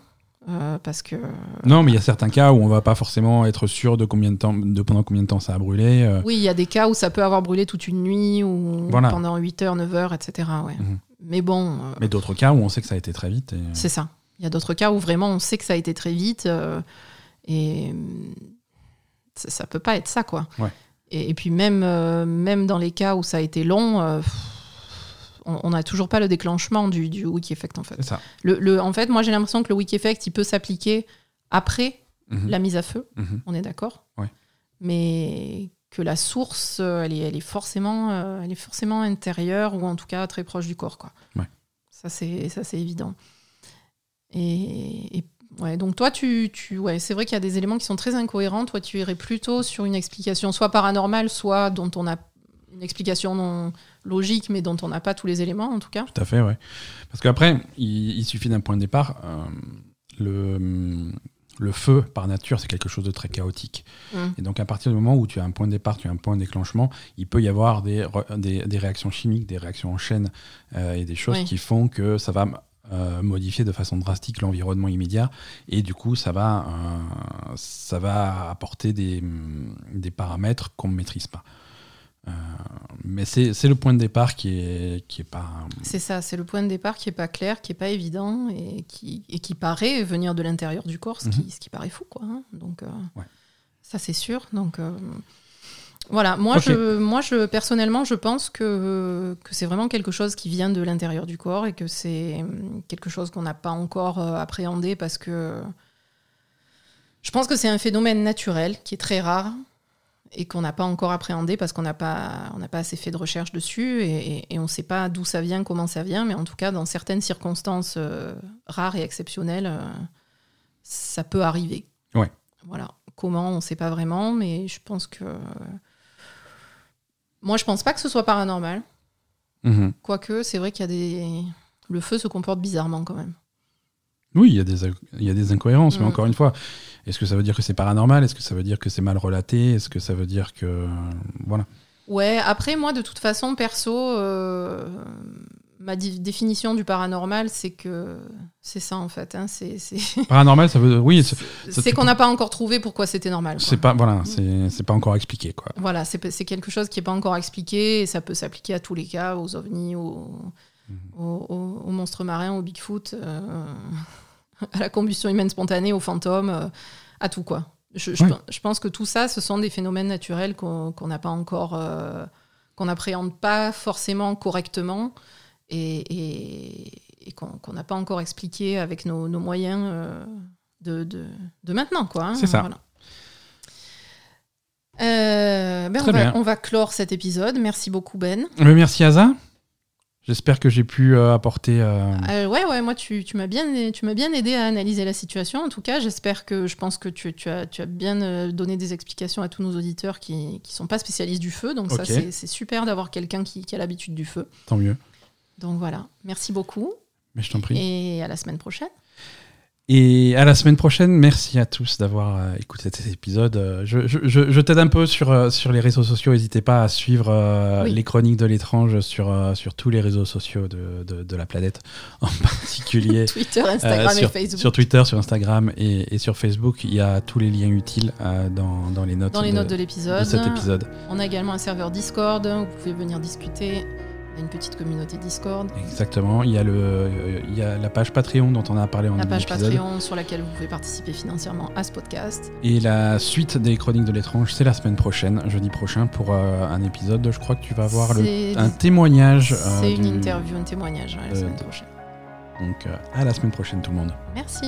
Euh, parce que Non, mais il y a certains cas où on va pas forcément être sûr de combien de temps, de pendant combien de temps ça a brûlé. euh, oui, il y a des cas où ça peut avoir brûlé toute une nuit ou Voilà. pendant 8 heures, 9 heures, etc. Ouais. Mhm. Mais bon, euh, Mais d'autres cas où on sait que ça a été très vite. et- c'est ça. Il y a d'autres cas où vraiment on sait que ça a été très vite euh, et ça, ça peut pas être ça quoi. Ouais. Et, et puis même euh, même dans les cas où ça a été long, euh, on n'a toujours pas le déclenchement du, du wiki effect en fait. Ça. Le, le- en fait, moi j'ai l'impression que le wiki effect il peut s'appliquer après Mhm. la mise à feu. Mhm. On est d'accord. Ouais. Mais que la source, euh, elle est, elle est forcément, euh, elle est forcément intérieure ou en tout cas très proche du corps, quoi. Ouais. Ça c'est, ça c'est évident. Et, et- ouais, donc toi, tu, tu ouais, c'est vrai qu'il y a des éléments qui sont très incohérents. Toi, tu irais plutôt sur une explication soit paranormale, soit dont on a une explication non logique, mais dont on n'a pas tous les éléments, en tout cas. Tout à fait, ouais. Parce qu'après, il, il suffit d'un point de départ. euh, le, le feu, par nature, c'est quelque chose de très chaotique. Mm. Et donc, à partir du moment où tu as un point de départ, tu as un point de déclenchement, il peut y avoir des, re- des, des réactions chimiques, des réactions en chaîne euh, et des choses Oui. qui font que ça va euh, modifier de façon drastique l'environnement immédiat. Et du coup, ça va, euh, ça va apporter des, des paramètres qu'on ne maîtrise pas. Euh, mais c'est le point de départ qui est, qui est pas. C'est ça, c'est le point de départ qui est pas clair, qui est pas évident et qui, et qui paraît venir de l'intérieur du corps, ce, Mhm. qui, ce qui paraît fou, quoi. hein. Donc, euh, Ouais. ça c'est sûr. Donc, euh, voilà. Moi, je, moi, je personnellement, je pense que, que c'est vraiment quelque chose qui vient de l'intérieur du corps et que c'est quelque chose qu'on n'a pas encore appréhendé parce que je pense que c'est un phénomène naturel qui est très rare et qu'on n'a pas encore appréhendé parce qu'on n'a pas, on pas assez fait de recherche dessus et, on ne sait pas d'où ça vient, comment ça vient, mais en tout cas, dans certaines circonstances euh, rares et exceptionnelles, euh, ça peut arriver. Ouais. Voilà. Comment, on ne sait pas vraiment, mais je pense que. Moi, je pense pas que ce soit paranormal. Mhm. Quoique, c'est vrai qu'il y a des. Le feu se comporte bizarrement quand même. Oui, il y, a des, il y a des incohérences, mais Mm. encore une fois, est-ce que ça veut dire que c'est paranormal? Est-ce que ça veut dire que c'est mal relaté? Est-ce que ça veut dire que. Voilà. Ouais, après, moi, de toute façon, perso, euh, ma définition du paranormal, c'est que c'est ça, en fait. hein, c'est (laughs) Paranormal, ça veut. Oui, c'est- qu'on n'a pas encore trouvé pourquoi c'était normal. c'est pas, voilà, c'est c'est pas encore expliqué, quoi. Voilà, c'est quelque chose qui n'est pas encore expliqué et ça peut s'appliquer à tous les cas, aux ovnis, aux, au, au- au monstre marin, au Bigfoot, euh, (laughs) à la combustion humaine spontanée, au fantôme, euh, à tout quoi. Je, je Ouais. pen- je pense que tout ça, ce sont des phénomènes naturels qu'on n'a pas encore, euh, qu'on n'appréhende pas forcément correctement et, et- et qu'on n'a pas encore expliqué avec nos, nos moyens de, de- de maintenant. quoi. hein, C'est ça. voilà. Euh, ben, on, va, bien. on va clore cet épisode. Merci beaucoup Ben. Merci Asa. J'espère que j'ai pu euh, apporter. euh, Euh, ouais, ouais, moi, tu, tu m'as bien, tu bien aidé à analyser la situation. En tout cas, j'espère que je pense que tu, tu as, tu as bien donné des explications à tous nos auditeurs qui ne sont pas spécialistes du feu. Donc, ça, c'est super d'avoir quelqu'un qui, qui a l'habitude du feu. Tant mieux. Donc, voilà. Merci beaucoup Mais je t'en prie. et à la semaine prochaine. Et à la semaine prochaine. Merci à tous d'avoir euh, écouté cet épisode. Euh, Je, je- je- je t'aide un peu sur, euh, sur les réseaux sociaux. N'hésitez pas à suivre euh, Oui. les chroniques de l'étrange sur, sur tous les réseaux sociaux de, de- de la planète, (laughs) en particulier. (laughs) Twitter, euh, Instagram sur, et Facebook. sur Twitter, sur Instagram et, et sur Facebook, il y a tous les liens utiles euh, dans, dans les notes, Dans les de, notes de l'épisode. cet épisode. On a également un serveur Discord. Vous pouvez venir discuter. Une petite communauté Discord. Exactement. Il y, a le, il y a la page Patreon dont on a parlé en La page. Patreon sur laquelle vous pouvez participer financièrement à ce podcast. Et la suite des chroniques de l'étrange, c'est la semaine prochaine, jeudi prochain, pour euh, un épisode. Je crois que tu vas avoir le, un témoignage. euh, c'est une du- interview, un témoignage ouais, la semaine prochaine. Donc euh, à la semaine prochaine tout le monde. Merci.